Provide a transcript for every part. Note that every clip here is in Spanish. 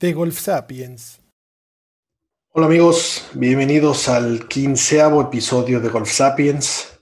De Golf Sapiens. Hola amigos, bienvenidos al quinceavo episodio de Golf Sapiens.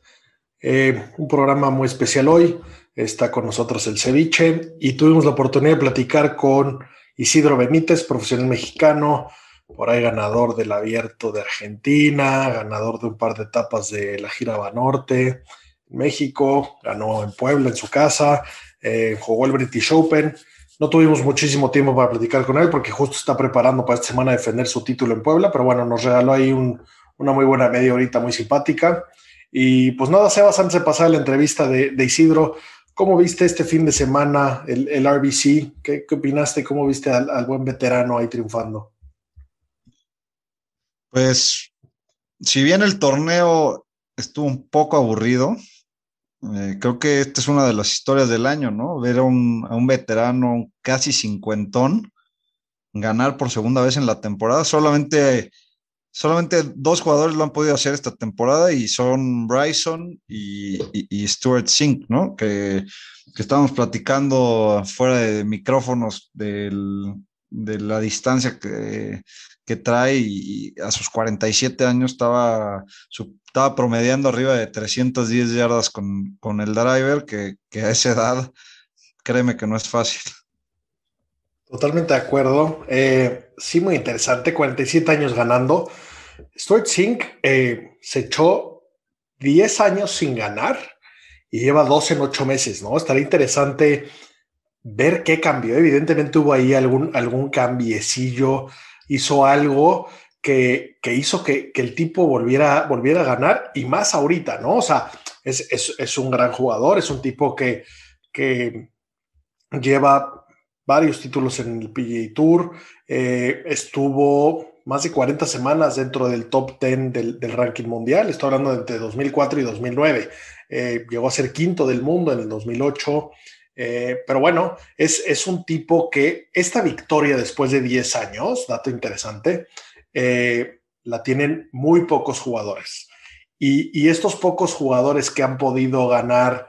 Eh, un programa muy especial hoy. Está con nosotros el ceviche y tuvimos la oportunidad de platicar con Isidro Benítez, profesional mexicano, por ahí ganador del Abierto de Argentina, ganador de un par de etapas de la Gira Banorte México, ganó en Puebla en su casa, eh, jugó el British Open. No tuvimos muchísimo tiempo para platicar con él porque justo está preparando para esta semana defender su título en Puebla, pero bueno, nos regaló ahí una muy buena media horita muy simpática. Y pues nada, Sebas, antes de pasar la entrevista de, Isidro, ¿cómo viste este fin de semana el, RBC? ¿Qué, opinaste? ¿Cómo viste al, buen veterano ahí triunfando? Pues, si bien el torneo estuvo un poco aburrido, eh, creo que esta es una de las historias del año, ¿no? Ver a un, veterano casi cincuentón ganar por segunda vez en la temporada. Solamente solamente dos jugadores lo han podido hacer esta temporada y son Bryson y, Stuart Sink, ¿no? Que, que, estábamos platicando fuera de micrófonos de la distancia que, trae y a sus 47 años estaba, estaba promediando arriba de 310 yardas con, con el driver, que, que a esa edad, créeme que no es fácil. Totalmente de acuerdo. Eh, sí, muy interesante. 47 años ganando. Stuart Sink eh, se echó 10 años sin ganar y lleva 12 en 8 meses, ¿no? Estaría interesante ver qué cambió. Evidentemente hubo ahí algún, algún cambiecillo, hizo algo que, hizo que, el tipo volviera, volviera a ganar y más ahorita, ¿no? O sea, es, un gran jugador, es un tipo que, que lleva varios títulos en el PGA Tour, eh, estuvo más de 40 semanas dentro del top 10 del, ranking mundial. Estoy hablando de entre 2004 y 2009. Eh, llegó a ser quinto del mundo en el 2008. Eh, pero bueno, es, es, un tipo que esta victoria después de 10 años, dato interesante, eh, la tienen muy pocos jugadores. Y, y, estos pocos jugadores que han podido ganar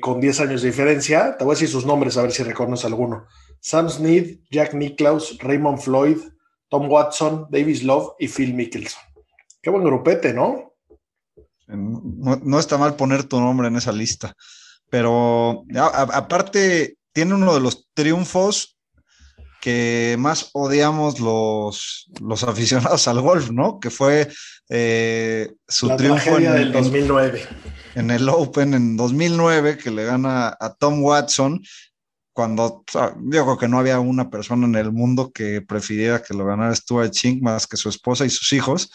con 10 años de diferencia, te voy a decir sus nombres a ver si reconoces alguno. Sam Snead, Jack Nicklaus, Raymond Floyd, Tom Watson, Davis Love y Phil Mickelson. Qué buen grupete, ¿no? No, está mal poner tu nombre en esa lista, pero aparte tiene uno de los triunfos que más odiamos los, los aficionados al golf, ¿no? Que fue eh, su triunfo en el 2009. En el Open en 2009, que le gana a Tom Watson cuando yo creo que no había una persona en el mundo que prefiriera que lo ganara Stuart Ching más que su esposa y sus hijos.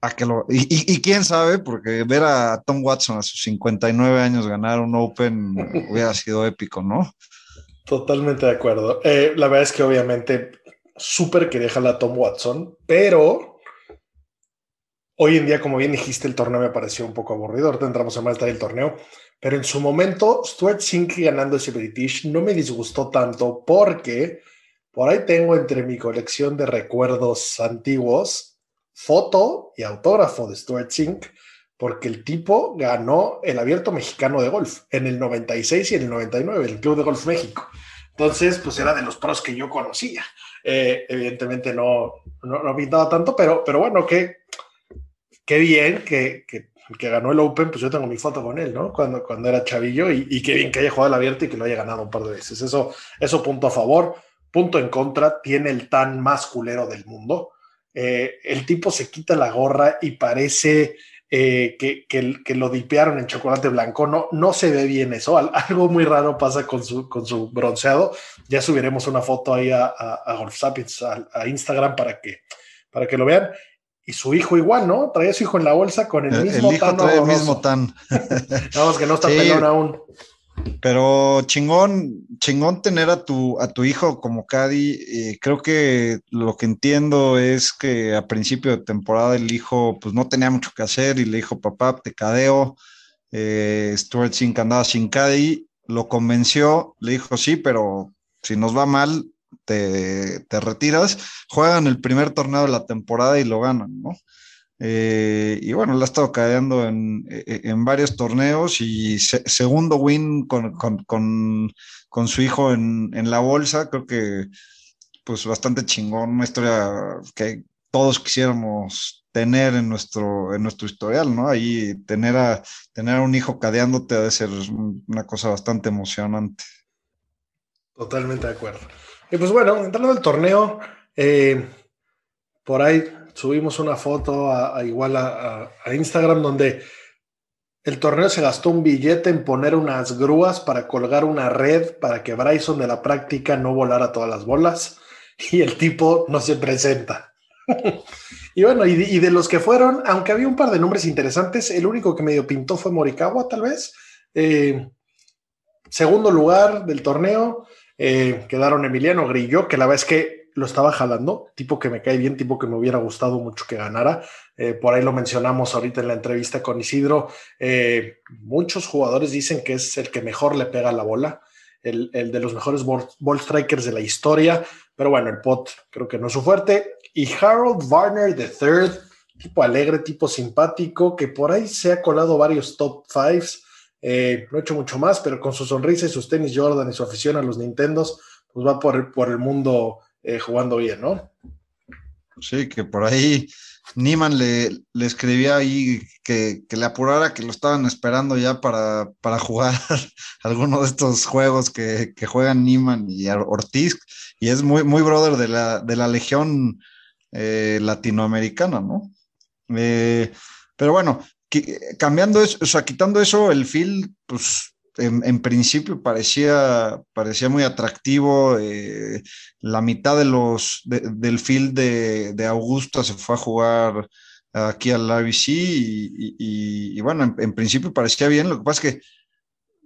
A que lo, y, quién sabe, porque ver a Tom Watson a sus 59 años ganar un Open hubiera sido épico, ¿no? Totalmente de acuerdo. Eh, la verdad es que obviamente súper quería jalar a Tom Watson, pero hoy en día, como bien dijiste, el torneo me pareció un poco aburrido. Ahorita entramos en más del torneo. Pero en su momento, Stuart Sink ganando ese British no me disgustó tanto porque por ahí tengo entre mi colección de recuerdos antiguos foto y autógrafo de Stuart Sink porque el tipo ganó el abierto mexicano de golf en el 96 y en el 99, el Club de Golf México. Entonces, pues era de los pros que yo conocía. Eh, evidentemente no, no, no, pintaba tanto, pero, pero bueno, qué, qué bien que, que que ganó el Open, pues yo tengo mi foto con él, ¿no? Cuando, cuando era chavillo y, y qué bien que haya jugado el abierto y que lo haya ganado un par de veces. Eso, eso punto a favor. Punto en contra, tiene el tan más culero del mundo. Eh, el tipo se quita la gorra y parece eh, que, que, lo dipearon en chocolate blanco. No, no se ve bien eso. Algo muy raro pasa con su, con su bronceado. Ya subiremos una foto ahí a, a, Golf Sapiens, a, a, Instagram para que, para que lo vean. Y su hijo igual, ¿no? Traía su hijo en la bolsa con el, mismo el hijo tan. Trae el mismo tan. Vamos, que no está pelón aún. Pero chingón, chingón tener a tu, a tu hijo como Caddy. Eh, creo que lo que entiendo es que a principio de temporada el hijo pues no tenía mucho que hacer y le dijo, papá, te cadeo. Eh, Stuart Sink andaba sin Caddy, lo convenció, le dijo, sí, pero si nos va mal, te, te retiras. Juegan el primer torneo de la temporada y lo ganan, ¿no? Eh, y bueno, le ha estado cadeando en, en varios torneos y segundo win con, con, con, con su hijo en, en, la bolsa, creo que pues bastante chingón, una historia que todos quisiéramos tener en nuestro, en nuestro historial, ¿no? Ahí tener a, tener a un hijo cadeándote ha de ser una cosa bastante emocionante. Totalmente de acuerdo. Y pues bueno, entrando al torneo, eh, por ahí subimos una foto a, igual a, Instagram donde el torneo se gastó un billete en poner unas grúas para colgar una red para que Bryson de la práctica no volara todas las bolas y el tipo no se presenta. y bueno, y de, y de, los que fueron, aunque había un par de nombres interesantes, el único que medio pintó fue Morikawa, tal vez. Eh, segundo lugar del torneo, eh, quedaron Emiliano Grillo, que la verdad es que lo estaba jalando, tipo que me cae bien, tipo que me hubiera gustado mucho que ganara. Eh, por ahí lo mencionamos ahorita en la entrevista con Isidro. Eh, muchos jugadores dicen que es el que mejor le pega la bola, el, el de los mejores ball, strikers de la historia, pero bueno, el pot creo que no es su fuerte. Y Harold Varner III, tipo alegre, tipo simpático, que por ahí se ha colado varios top fives. Eh, no ha hecho mucho más, pero con su sonrisa y sus tenis Jordan y su afición a los Nintendos, pues va por, por el mundo eh, jugando bien, ¿no? Sí, que por ahí Niman le, escribía ahí que, que, le apurara, que lo estaban esperando ya para, para jugar alguno de estos juegos que, que, juegan Niman y Ortiz, y es muy, muy brother de la, de la Legión eh, Latinoamericana, ¿no? Eh, pero bueno, cambiando eso, o sea, quitando eso, el field, pues en, principio parecía, parecía muy atractivo. Eh, la mitad de los, de, del field de, de, Augusta se fue a jugar aquí al RBC y bueno, en, en, principio parecía bien. Lo que pasa es que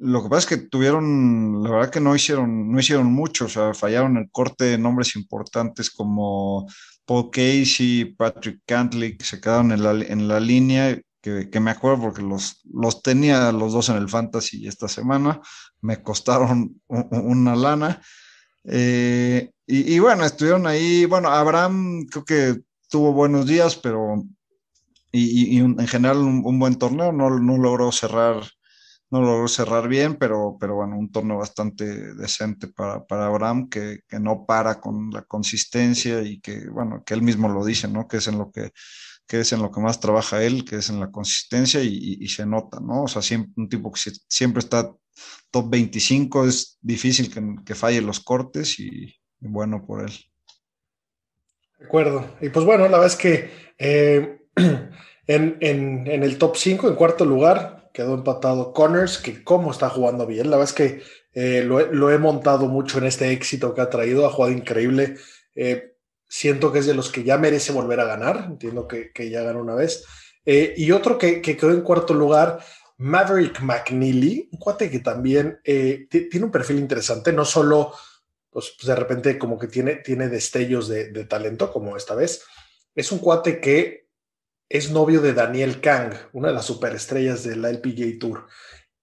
lo que pasa es que tuvieron, la verdad que no hicieron, no hicieron mucho, o sea, fallaron el corte de nombres importantes como Paul Casey, Patrick Cantley, que se quedaron en la, en la línea que, que, me acuerdo porque los, los tenía los dos en el fantasy esta semana, me costaron un, una lana. Eh, y, y, bueno, estuvieron ahí, bueno, Abraham creo que tuvo buenos días, pero y, y en general un, un, buen torneo, no, no logró cerrar, no logró cerrar bien, pero, pero bueno, un torneo bastante decente para, para Abraham, que, que no para con la consistencia y que, bueno, que él mismo lo dice, ¿no? Que es en lo que que es en lo que más trabaja él, que es en la consistencia y, se nota, ¿no? O sea, siempre, un tipo que siempre está top 25, es difícil que, que falle los cortes y, bueno por él. De acuerdo. Y pues bueno, la verdad es que eh, en, en, el top 5, en cuarto lugar, quedó empatado Connors, que como está jugando bien. La verdad es que eh, lo, lo, he montado mucho en este éxito que ha traído, ha jugado increíble. Eh, siento que es de los que ya merece volver a ganar, entiendo que, que ya ganó una vez. Eh, y otro que, que, quedó en cuarto lugar, Maverick McNeely, un cuate que también eh, tiene un perfil interesante, no solo, pues, de repente como que tiene, tiene destellos de, de, talento, como esta vez, es un cuate que es novio de Daniel Kang, una de las superestrellas de la LPGA Tour.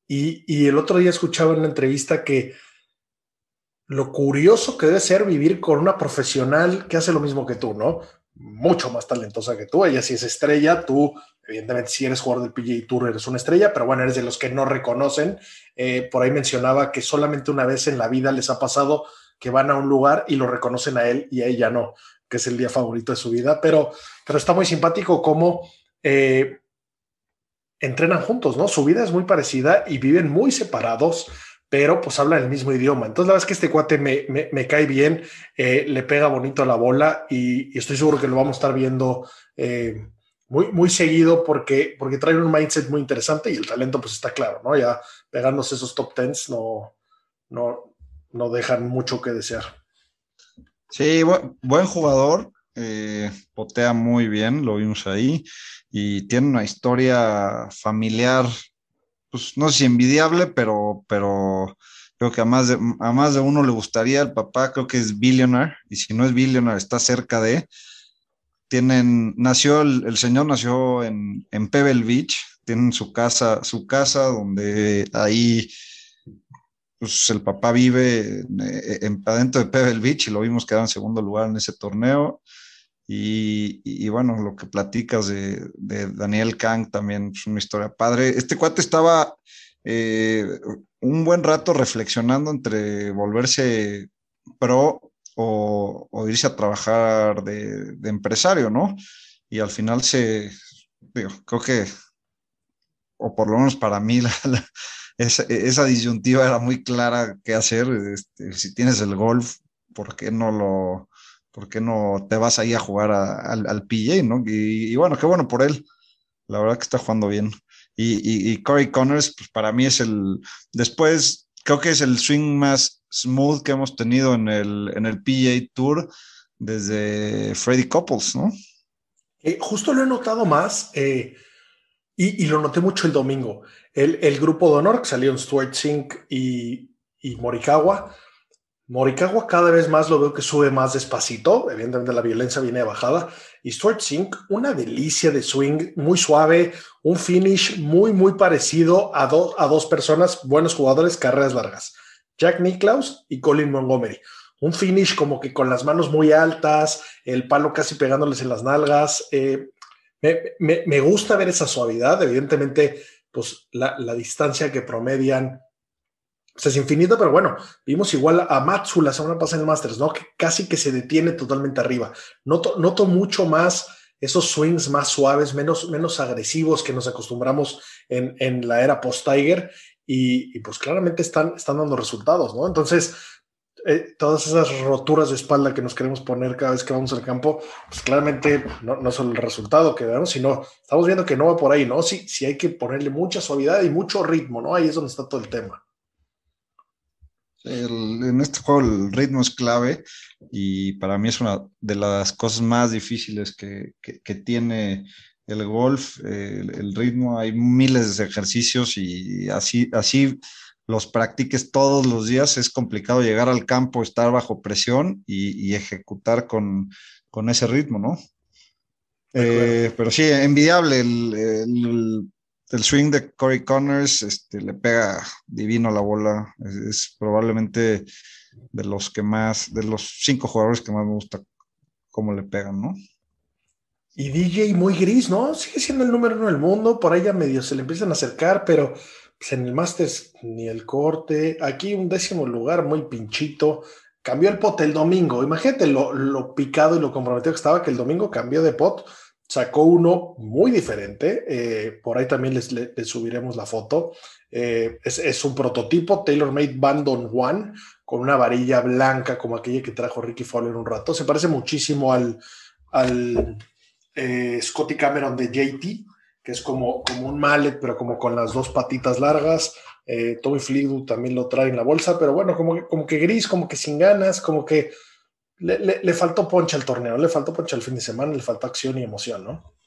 Y, y el otro día escuchaba en una entrevista que lo curioso que debe ser vivir con una profesional que hace lo mismo que tú, ¿no? Mucho más talentosa que tú. Ella sí es estrella, tú, evidentemente, si eres jugador del PGA Tour, eres una estrella, pero bueno, eres de los que no reconocen. Eh, por ahí mencionaba que solamente una vez en la vida les ha pasado que van a un lugar y lo reconocen a él y a ella no, que es el día favorito de su vida. Pero, pero está muy simpático cómo eh, entrenan juntos, ¿no? Su vida es muy parecida y viven muy separados pero pues habla el mismo idioma. Entonces la verdad es que este cuate me, me, cae bien, eh, le pega bonito la bola y, estoy seguro que lo vamos a estar viendo eh, muy, muy seguido porque, porque trae un mindset muy interesante y el talento pues está claro, ¿no? Ya pegándose esos top tens no, no, no dejan mucho que desear. Sí, buen, buen jugador, eh, potea muy bien, lo vimos ahí y tiene una historia familiar pues no sé si envidiable, pero, pero creo que a más, de, a más de uno le gustaría. El papá creo que es billionaire, y si no es billionaire, está cerca de. Tienen, nació, el, el señor nació en, en Pebble Beach, tienen su casa, su casa donde ahí pues el papá vive eh, en, adentro de Pebble Beach y lo vimos quedar en segundo lugar en ese torneo. Y, y bueno, lo que platicas de, de, Daniel Kang también es una historia padre. Este cuate estaba eh, un buen rato reflexionando entre volverse pro o, o irse a trabajar de, de, empresario, ¿no? Y al final se, digo, creo que, o por lo menos para mí, la, la, esa, esa, disyuntiva era muy clara qué hacer. Este, si tienes el golf, ¿por qué no lo, por qué no te vas ahí a jugar al, PJ, ¿no? Y, bueno, qué bueno por él. La verdad que está jugando bien. Y, Corey Connors, pues para mí es el, después, creo que es el swing más smooth que hemos tenido en el, en el Tour desde Freddy Couples, ¿no? Eh, justo lo he notado más eh, y, lo noté mucho el domingo. El, grupo de honor que salió en Stuart Sink y, y Morikawa. Morikawa cada vez más lo veo que sube más despacito. Evidentemente la violencia viene bajada. Y Stuart Sink, una delicia de swing, muy suave, un finish muy, muy parecido a, a dos personas, buenos jugadores, carreras largas. Jack Nicklaus y Colin Montgomery. Un finish como que con las manos muy altas, el palo casi pegándoles en las nalgas. Eh, me, me, me, gusta ver esa suavidad. Evidentemente, pues la, la distancia que promedian pues es infinita, pero bueno, vimos igual a Matsu la semana pasada en el Masters, ¿no? Que casi que se detiene totalmente arriba. Noto, noto mucho más esos swings más suaves, menos, menos agresivos que nos acostumbramos en, en la era post-Tiger y, y, pues claramente están, están dando resultados, ¿no? Entonces, eh, todas esas roturas de espalda que nos queremos poner cada vez que vamos al campo, pues claramente no, no son el resultado que vemos, sino estamos viendo que no va por ahí, ¿no? Sí, sí hay que ponerle mucha suavidad y mucho ritmo, ¿no? Ahí es donde está todo el tema. El, en este juego el ritmo es clave y para mí es una de las cosas más difíciles que, que, que tiene el golf, el, el, ritmo, hay miles de ejercicios y así, así los practiques todos los días, es complicado llegar al campo, estar bajo presión y, y ejecutar con, con, ese ritmo, ¿no? Eh, pero sí, envidiable el, el, el, swing de Corey Connors, este, le pega divino la bola, es, probablemente de los que más, de los cinco jugadores que más me gusta cómo le pegan, ¿no? Y DJ muy gris, ¿no? Sigue siendo el número uno del mundo, por ya medio se le empiezan a acercar, pero pues en el Masters ni el corte. Aquí un décimo lugar muy pinchito. Cambió el pot el domingo. Imagínate lo, lo picado y lo comprometido que estaba que el domingo cambió de pot. Sacó uno muy diferente. Eh, por ahí también les, les, subiremos la foto. Eh, es, un prototipo TaylorMade Bandon One con una varilla blanca como aquella que trajo Ricky Fowler un rato. Se parece muchísimo al, al eh, Scotty Cameron de JT, que es como, como un mallet, pero como con las dos patitas largas. Tommy Fleetwood también lo trae en la bolsa, pero bueno, como que, como que gris, como que sin ganas, como que le, le, le faltó poncha al torneo, le faltó poncha al fin de semana, le faltó acción y emoción, ¿no?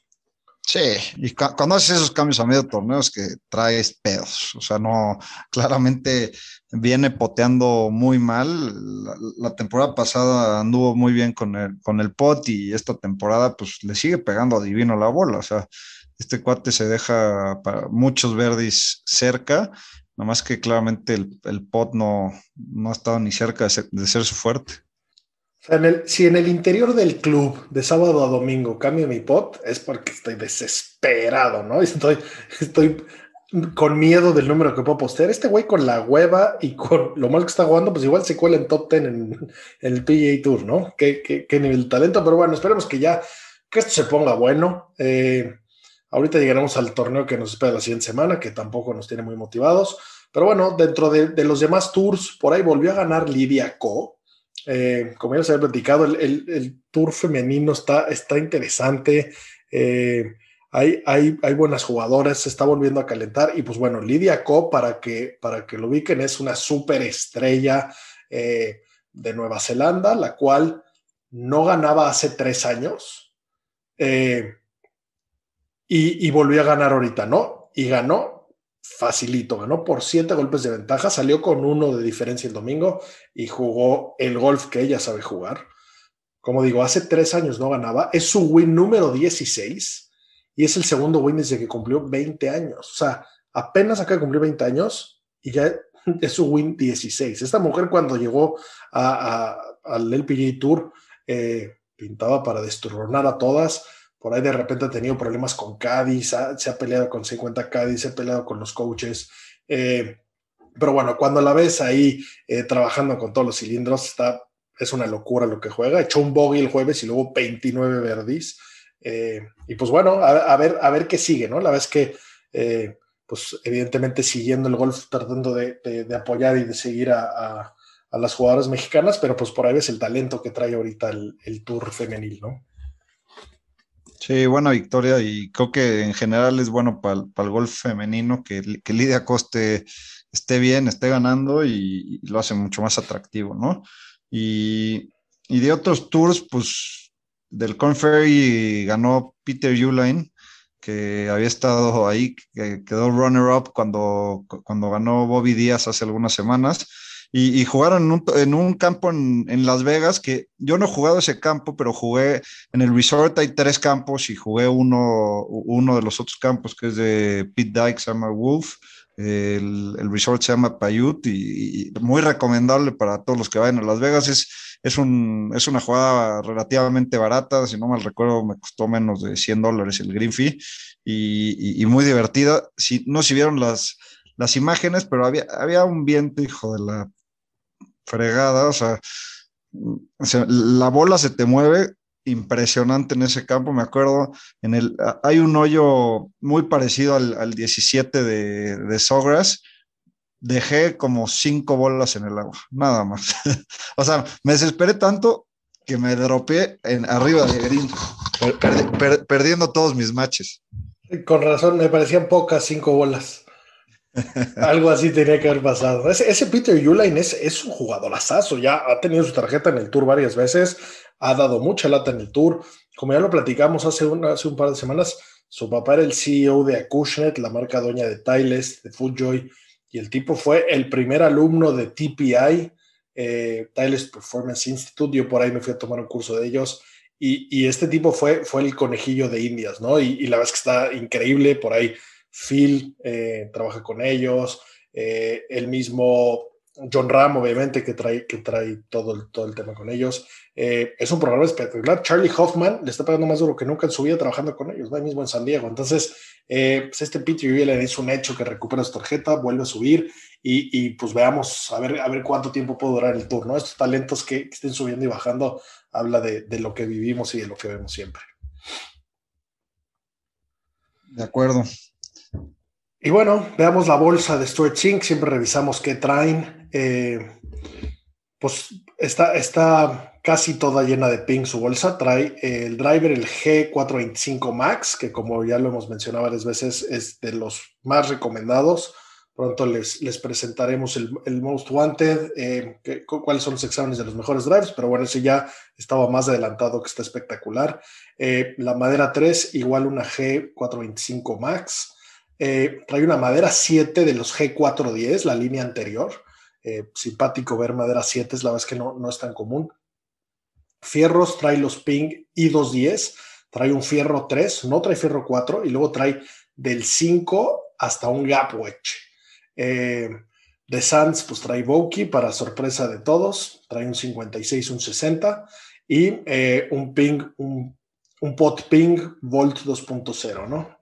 Sí, y cuando haces esos cambios a medio torneo es que traes pedos, o sea, no, claramente viene poteando muy mal, la, temporada pasada anduvo muy bien con el, con el pot y esta temporada pues le sigue pegando a divino la bola, o sea, este cuate se deja para muchos verdis cerca, nomás que claramente el, el pot no, no ha estado ni cerca de ser, de ser su fuerte. O sea, en el, si en el interior del club de sábado a domingo cambio mi pot, es porque estoy desesperado, ¿no? Estoy, estoy con miedo del número que puedo postear. Este güey con la hueva y con lo mal que está jugando, pues igual se cuela en top 10 en, en el PGA Tour, ¿no? Qué, qué, qué, nivel de talento, pero bueno, esperemos que ya, que esto se ponga bueno. Eh, ahorita llegaremos al torneo que nos espera la siguiente semana, que tampoco nos tiene muy motivados. Pero bueno, dentro de, de los demás tours, por ahí volvió a ganar Lidia Co eh, como ya se había platicado, el, el, tour femenino está, está interesante. Eh, hay, hay, hay, buenas jugadoras, se está volviendo a calentar. Y pues bueno, Lidia Co, para que, para que lo ubiquen, es una súper estrella eh, de Nueva Zelanda, la cual no ganaba hace tres años. Eh, y, y, volvió a ganar ahorita, ¿no? Y ganó facilito, ganó por siete golpes de ventaja, salió con uno de diferencia el domingo y jugó el golf que ella sabe jugar. Como digo, hace tres años no ganaba, es su win número 16 y es el segundo win desde que cumplió 20 años. O sea, apenas acaba de cumplir 20 años y ya es su win 16. Esta mujer cuando llegó al LPG Tour eh, pintaba para destronar a todas por ahí de repente ha tenido problemas con Cádiz, se ha peleado con 50 Cádiz, se ha peleado con los coaches. Eh, pero bueno, cuando la ves ahí eh, trabajando con todos los cilindros, está, es una locura lo que juega. Echó un bogey el jueves y luego 29 verdis. Eh, y pues bueno, a, ver, a ver qué sigue, ¿no? La vez que, pues evidentemente siguiendo el golf, tratando de, apoyar y de seguir a, las jugadoras mexicanas, pero pues por ahí ves el talento que trae ahorita el, el tour femenil, ¿no? Sí, buena victoria y creo que en general es bueno para el golf femenino que, que Lidia Coste esté bien, esté ganando y, lo hace mucho más atractivo, ¿no? Y, de otros tours, pues del Corn Ferry ganó Peter Uline, que había estado ahí, que quedó runner-up cuando, cuando ganó Bobby Díaz hace algunas semanas y, jugaron en un, campo en, Las Vegas que yo no he jugado ese campo, pero jugué en el resort, hay tres campos y jugué uno, uno de los otros campos que es de Pete Dyke, se llama Wolf. El, resort se llama Paiute y, muy recomendable para todos los que vayan a Las Vegas. Es, es, un, es una jugada relativamente barata, si no mal recuerdo, me costó menos de 100 dólares el green fee y, muy divertida. Si, no si vieron las, las imágenes, pero había, había un viento, hijo de la fregada, o sea, la bola se te mueve impresionante en ese campo, me acuerdo, en el, hay un hoyo muy parecido al, 17 de, de Sogras, dejé como cinco bolas en el agua, nada más. o sea, me desesperé tanto que me dropeé en arriba de green, perdiendo todos mis matches. Con razón, me parecían pocas cinco bolas. Algo así tenía que haber pasado. Ese, Peter Uline es, es un jugadorazo. Ya ha tenido su tarjeta en el Tour varias veces. Ha dado mucha lata en el Tour. Como ya lo platicamos hace, hace un par de semanas, su papá era el CEO de Acushnet, la marca dueña de Tiles, de Foodjoy. Y el tipo fue el primer alumno de TPI, eh, Tiles Performance Institute. Yo por ahí me fui a tomar un curso de ellos. Y, este tipo fue, fue el conejillo de Indias, ¿no? Y, y la verdad es que está increíble por ahí Phil eh, trabaja con ellos, eh, el mismo John Ram, obviamente, que trae, que trae todo, el, todo el tema con ellos. Eh, es un programa espectacular. Charlie Hoffman le está pagando más duro que nunca en su vida trabajando con ellos, ahí mismo en San Diego. Entonces, pues este Peter es un hecho que recupera su tarjeta, vuelve a subir y, pues veamos a ver, a ver cuánto tiempo puede durar el tour. Estos talentos que, estén subiendo y bajando habla de, de lo que vivimos y de lo que vemos siempre. De acuerdo. Y bueno, veamos la bolsa de Stuart Sink, siempre revisamos qué traen. Eh, pues está, está casi toda llena de ping su bolsa. Trae el driver, el G425 Max, que como ya lo hemos mencionado varias veces, es de los más recomendados. Pronto les, les presentaremos el, Most Wanted, eh, cuáles son los exámenes de los mejores drivers, pero bueno, ese ya estaba más adelantado, que está espectacular. Eh, la madera 3, igual una G425 Max. Eh, trae una madera 7 de los G410, la línea anterior. Eh, simpático ver madera 7, es la vez que no, no es tan común. Fierros trae los Ping I210, trae un fierro 3, no trae fierro 4, y luego trae del 5 hasta un gap wedge. Eh, de Sands, pues trae Voki para sorpresa de todos, trae un 56, un 60 y un ping, un, un, pot ping Volt 2.0, ¿no?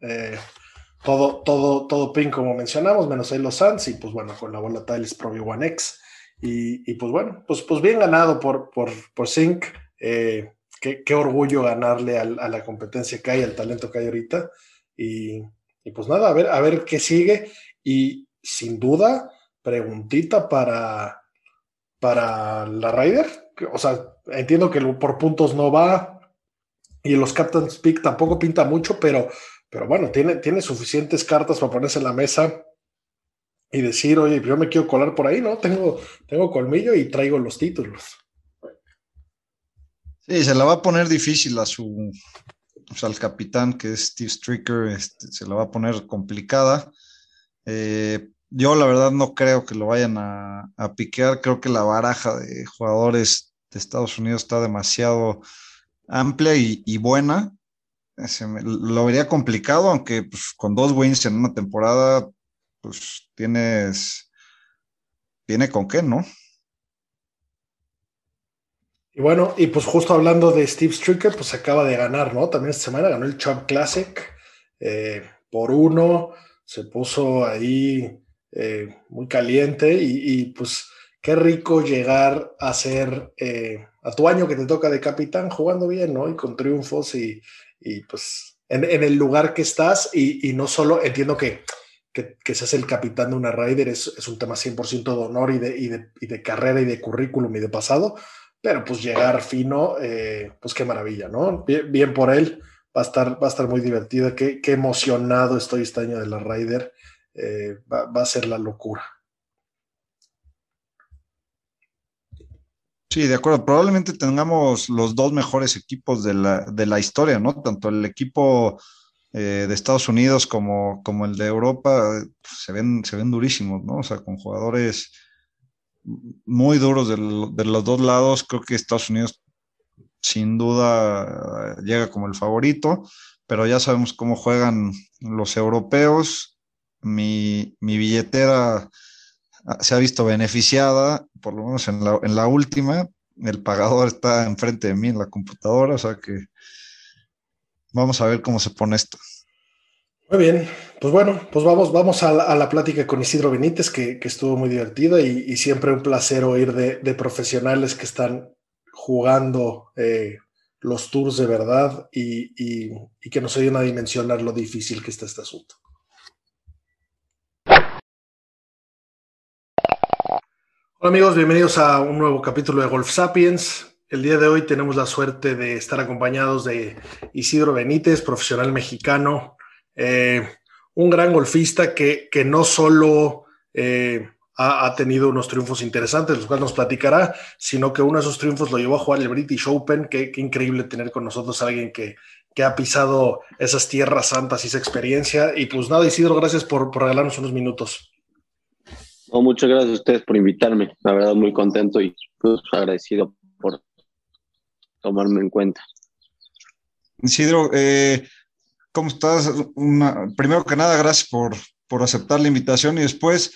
Todo, todo, todo pin como mencionamos, menos ahí los Suns y pues bueno, con la bola Tiles Pro One X. Y, pues bueno, pues, pues bien ganado por, por, por Sync. Eh, qué, orgullo ganarle a la competencia que hay, al talento que hay ahorita. Y, pues nada, a ver, a ver qué sigue. Y sin duda, preguntita para, para la Ryder. O sea, entiendo que por puntos no va. Y los Captain's Peak tampoco pinta mucho, pero pero bueno, tiene, tiene suficientes cartas para ponerse en la mesa y decir, oye, yo me quiero colar por ahí, ¿no? Tengo, tengo colmillo y traigo los títulos. Sí, se la va a poner difícil a su, sea, al capitán que es Steve Stricker, este, se la va a poner complicada. Eh, yo la verdad no creo que lo vayan a, a, piquear. Creo que la baraja de jugadores de Estados Unidos está demasiado amplia y, buena. Lo vería complicado, aunque pues, con dos wins en una temporada, pues tienes, tiene con qué, ¿no? Y bueno, y pues justo hablando de Steve Stricker, pues acaba de ganar, ¿no? También esta semana ganó el Champ Classic eh, por uno, se puso ahí eh, muy caliente y, pues qué rico llegar a ser eh, a tu año que te toca de capitán jugando bien, ¿no? Y con triunfos y, pues en, el lugar que estás y, no solo entiendo que, que, seas el capitán de una Raider es, es un tema 100% de honor y de, y de, y de carrera y de currículum y de pasado, pero pues llegar fino, eh, pues qué maravilla, ¿no? Bien, por él, va a estar, va a estar muy divertido, qué, qué emocionado estoy este año de la Ryder, eh, va, va, a ser la locura. Sí, de acuerdo. Probablemente tengamos los dos mejores equipos de la, de la historia, ¿no? Tanto el equipo eh, de Estados Unidos como, como el de Europa se, ven, se ven durísimos, ¿no? O sea, con jugadores muy duros de, los dos lados. Creo que Estados Unidos sin duda llega como el favorito, pero ya sabemos cómo juegan los europeos. Mi, billetera se ha visto beneficiada, por lo menos en la, en la última. El pagador está enfrente de mí en la computadora, o sea que vamos a ver cómo se pone esto. Muy bien, pues bueno, pues vamos, vamos a, la, plática con Isidro Benítez, que, estuvo muy divertida y, siempre un placer oír de, profesionales que están jugando eh, los tours de verdad y, que nos ayuden a dimensionar lo difícil que está este asunto. Hola amigos, bienvenidos a un nuevo capítulo de Golf Sapiens. El día de hoy tenemos la suerte de estar acompañados de Isidro Benítez, profesional mexicano, eh, un gran golfista que, que no solo eh, ha, tenido unos triunfos interesantes, los cuales nos platicará, sino que uno de esos triunfos lo llevó a jugar el British Open. Qué, increíble tener con nosotros a alguien que, que, ha pisado esas tierras santas y esa experiencia. Y pues nada, Isidro, gracias por, por regalarnos unos minutos. Muchas gracias a ustedes por invitarme. La verdad, muy contento y pues, agradecido por tomarme en cuenta. Isidro, eh, ¿Cómo estás? primero que nada, gracias por, por aceptar la invitación y después,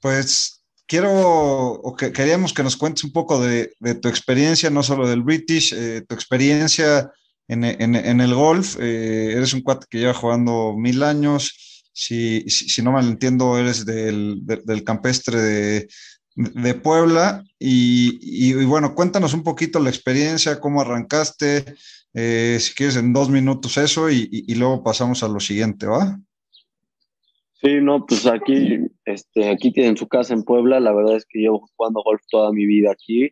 pues quiero o que, queríamos que nos cuentes un poco de, tu experiencia, no solo del British, eh, tu experiencia en, el golf. Eh, eres un cuate que lleva jugando mil años. Si, si, no mal entiendo, eres del, campestre de, de Puebla. Y, y, bueno, cuéntanos un poquito la experiencia, cómo arrancaste, eh, si quieres, en dos minutos eso y, luego pasamos a lo siguiente, ¿va? Sí, no, pues aquí, este, aquí tienen su casa en Puebla. La verdad es que llevo jugando golf toda mi vida aquí,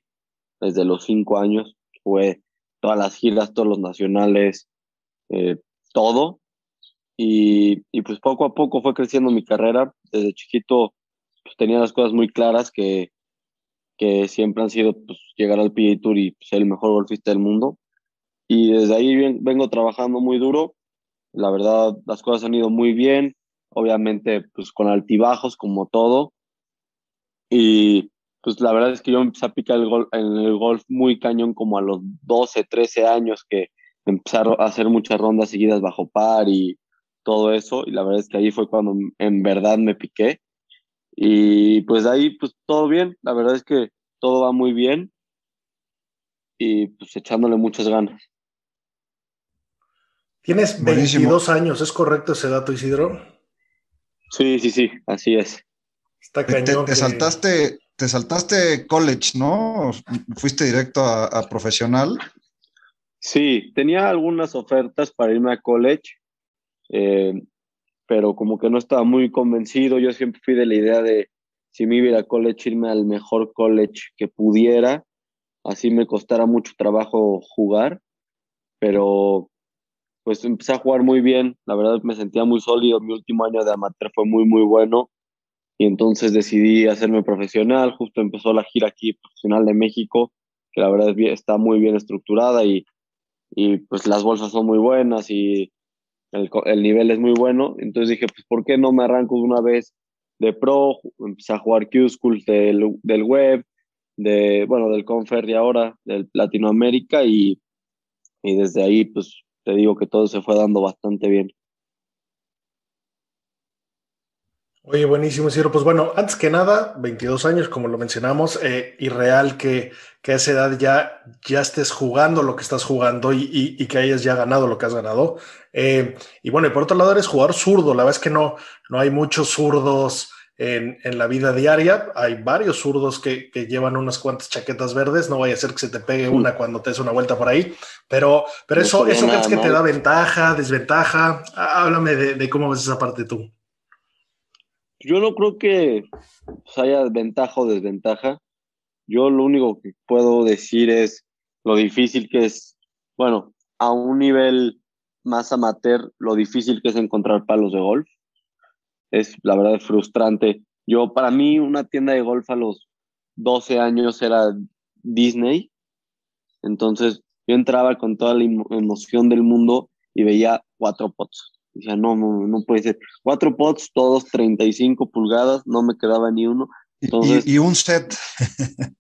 desde los cinco años. Fue todas las giras, todos los nacionales, eh, todo. Y, pues poco a poco fue creciendo mi carrera. Desde chiquito pues, tenía las cosas muy claras que, que siempre han sido pues, llegar al PGA Tour y ser el mejor golfista del mundo. Y desde ahí vengo trabajando muy duro. La verdad, las cosas han ido muy bien. Obviamente, pues con altibajos, como todo. Y pues la verdad es que yo empecé a picar el gol, en el golf muy cañón como a los 12, 13 años que empezaron a hacer muchas rondas seguidas bajo par y todo eso. Y la verdad es que ahí fue cuando en verdad me piqué. Y pues de ahí, pues todo bien. La verdad es que todo va muy bien. Y pues echándole muchas ganas. Tienes 22 años, ¿es correcto ese dato, Isidro? Sí, sí, sí, así es. Está cañón. Te, saltaste, te saltaste college, ¿no? ¿Fuiste directo a, profesional? Sí, tenía algunas ofertas para irme a college, eh, pero como que no estaba muy convencido. Yo siempre fui de la idea de si me iba a college, irme al mejor college que pudiera, así me costara mucho trabajo jugar, pero pues empecé a jugar muy bien, la verdad me sentía muy sólido, mi último año de amateur fue muy, muy bueno. Y entonces decidí hacerme profesional, justo empezó la gira aquí profesional de México, que la verdad está muy bien estructurada y, y pues las bolsas son muy buenas y el, el, nivel es muy bueno, entonces dije, pues ¿por qué no me arranco de una vez de pro, empecé a jugar Q-Schools del, del web, de, bueno, del Conferri ahora, del Latinoamérica y, y desde ahí, pues te digo que todo se fue dando bastante bien. Oye, buenísimo, Ciro. Pues bueno, antes que nada, 22 años, como lo mencionamos, eh, irreal que, que, a esa edad ya, ya estés jugando lo que estás jugando y, y, y que hayas ya ganado lo que has ganado. Eh, y bueno, y por otro lado, eres jugador zurdo. La verdad es que no, no hay muchos zurdos en, en la vida diaria. Hay varios zurdos que, que, llevan unas cuantas chaquetas verdes. No vaya a ser que se te pegue una cuando te des una vuelta por ahí. Pero, pero no eso, ¿eso crees que te da ventaja, desventaja? Háblame de, de cómo ves esa parte tú. Yo no creo que pues, haya ventaja o desventaja. Yo lo único que puedo decir es lo difícil que es, bueno, a un nivel más amateur, lo difícil que es encontrar palos de golf. Es la verdad frustrante. Yo, para mí, una tienda de golf a los 12 años era Disney. Entonces, yo entraba con toda la emoción del mundo y veía cuatro pots Decía, no, no, no puede ser. Cuatro pots, todos 35 pulgadas, no me quedaba ni uno. Entonces, y, y un set.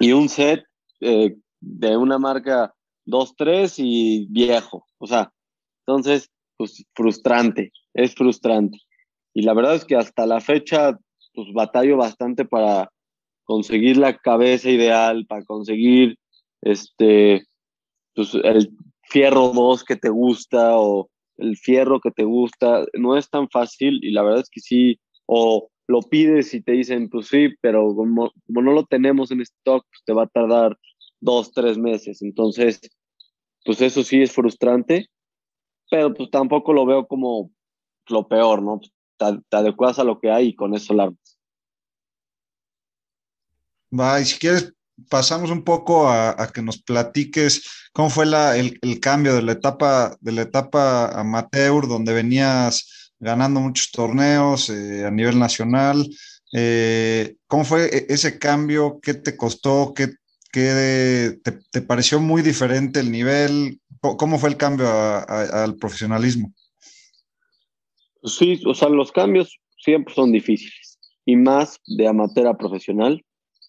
y un set eh, de una marca 2-3 y viejo. O sea, entonces, pues frustrante, es frustrante. Y la verdad es que hasta la fecha, pues batallo bastante para conseguir la cabeza ideal, para conseguir este, pues el fierro 2 que te gusta o el fierro que te gusta, no es tan fácil y la verdad es que sí, o lo pides y te dicen, pues sí, pero como, como no lo tenemos en stock, pues te va a tardar dos, tres meses. Entonces, pues eso sí es frustrante, pero pues tampoco lo veo como lo peor, ¿no? Te, te adecuas a lo que hay y con eso la Va, y si quieres, pasamos un poco a, que nos platiques cómo fue el, cambio de la etapa de la etapa amateur, donde venías ganando muchos torneos eh, a nivel nacional. Eh, ¿Cómo fue e, ese cambio? ¿Qué te costó? ¿Qué, qué te, pareció muy diferente el nivel? ¿Cómo fue el cambio al profesionalismo? Sí, o sea, los cambios siempre son difíciles y más de amateur a profesional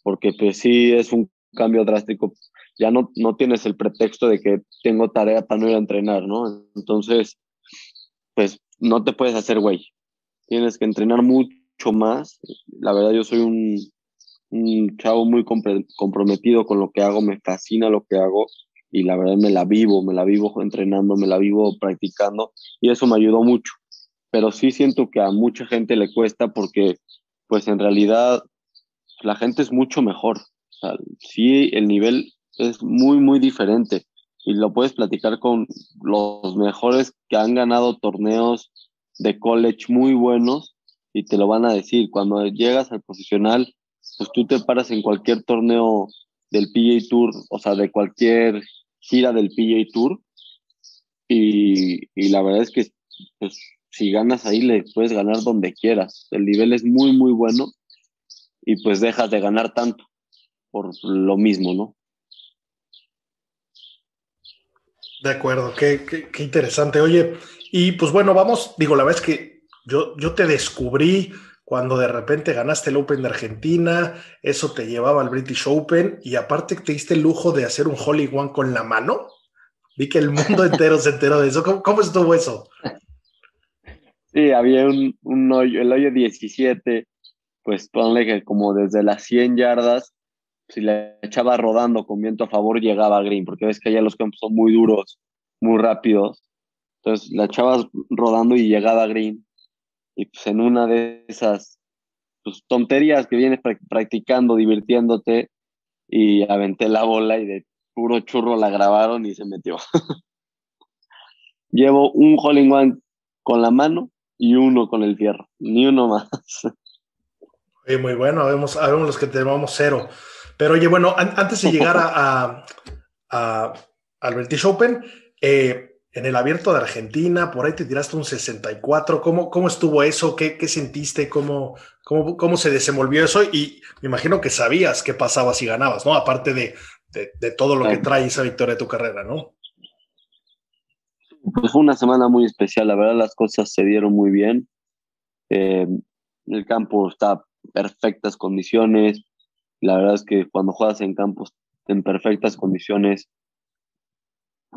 porque pues sí es un cambio drástico. Ya no, no tienes el pretexto de que tengo tarea para no ir a entrenar, ¿no? Entonces, pues no te puedes hacer güey. Tienes que entrenar mucho más. La verdad, yo soy un, un chavo muy comprometido con lo que hago, me fascina lo que hago y la verdad me la vivo, me la vivo entrenando, me la vivo practicando y eso me ayudó mucho. Pero sí siento que a mucha gente le cuesta porque pues en realidad la gente es mucho mejor. O sea, sí, el nivel es muy, muy diferente. Y lo puedes platicar con los mejores que han ganado torneos de college muy buenos y te lo van a decir. Cuando llegas al profesional, pues tú te paras en cualquier torneo del PGA Tour, o sea, de cualquier gira del PGA Tour. Y, y la verdad es que pues, si ganas ahí, le puedes ganar donde quieras. El nivel es muy, muy bueno y pues dejas de ganar tanto por lo mismo, ¿no? De acuerdo, qué, qué, qué, interesante. Oye, y pues bueno, vamos, digo, la verdad es que yo, yo te descubrí cuando de repente ganaste el Open de Argentina, eso te llevaba al British Open y aparte te diste el lujo de hacer un Holy One con la mano. Vi que el mundo entero se enteró de eso. ¿Cómo, cómo estuvo eso? Sí, había un, un hoyo, el hoyo 17 pues ponle que como desde las 100 yardas, si le echaba rodando con viento a favor, llegaba a green, porque ves que allá los campos son muy duros, muy rápidos. Entonces la echabas rodando y llegaba a green. Y pues en una de esas pues, tonterías que vienes practicando, divirtiéndote, y aventé la bola y de puro churro la grabaron y se metió. Llevo un hole in one con la mano y uno con el fierro, ni uno más. Sí, muy bueno, vemos, vemos los que tenemos cero. Pero oye, bueno, an antes de llegar a, a, a, al British Open, eh, en el abierto de Argentina, por ahí te tiraste un 64. ¿Cómo, cómo estuvo eso? ¿Qué, qué sentiste? ¿Cómo, ¿Cómo, cómo, se desenvolvió eso? Y me imagino que sabías qué pasaba si ganabas, ¿no? Aparte de, de, de todo lo que trae esa victoria de tu carrera, ¿no? Pues fue una semana muy especial, la verdad las cosas se dieron muy bien. Eh, el campo está perfectas condiciones. La verdad es que cuando juegas en campos en perfectas condiciones,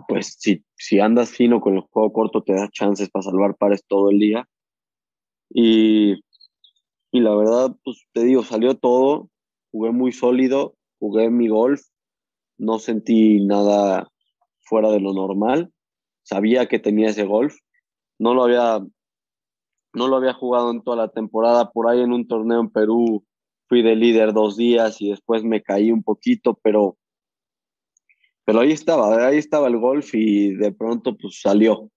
pues si, si andas fino con el juego corto, te da chances para salvar pares todo el día. Y, y la verdad, pues te digo, salió todo, jugué muy sólido, jugué mi golf, no sentí nada fuera de lo normal, sabía que tenía ese golf, no lo había, no lo había jugado en toda la temporada, por ahí en un torneo en Perú fui de líder dos días y después me caí un poquito, pero pero ahí estaba, ahí estaba el golf y de pronto pues salió.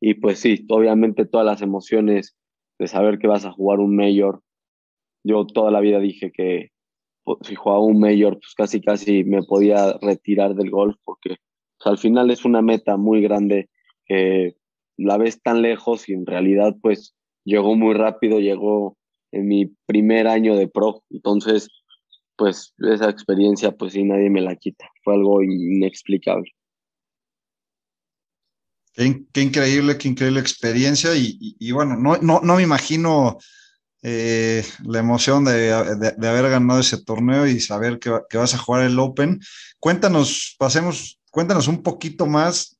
Y pues sí, obviamente todas las emociones de saber que vas a jugar un mayor. Yo toda la vida dije que pues, si jugaba un mayor, pues casi casi me podía retirar del golf porque pues, al final es una meta muy grande que la ves tan lejos y en realidad pues llegó muy rápido, llegó en mi primer año de pro. Entonces, pues esa experiencia, pues sí, nadie me la quita. Fue algo inexplicable. Qué, increíble, qué increíble experiencia. Y, bueno, no, no, no, me imagino eh, la emoción de, haber ganado ese torneo y saber que, vas a jugar el Open. Cuéntanos, pasemos, cuéntanos un poquito más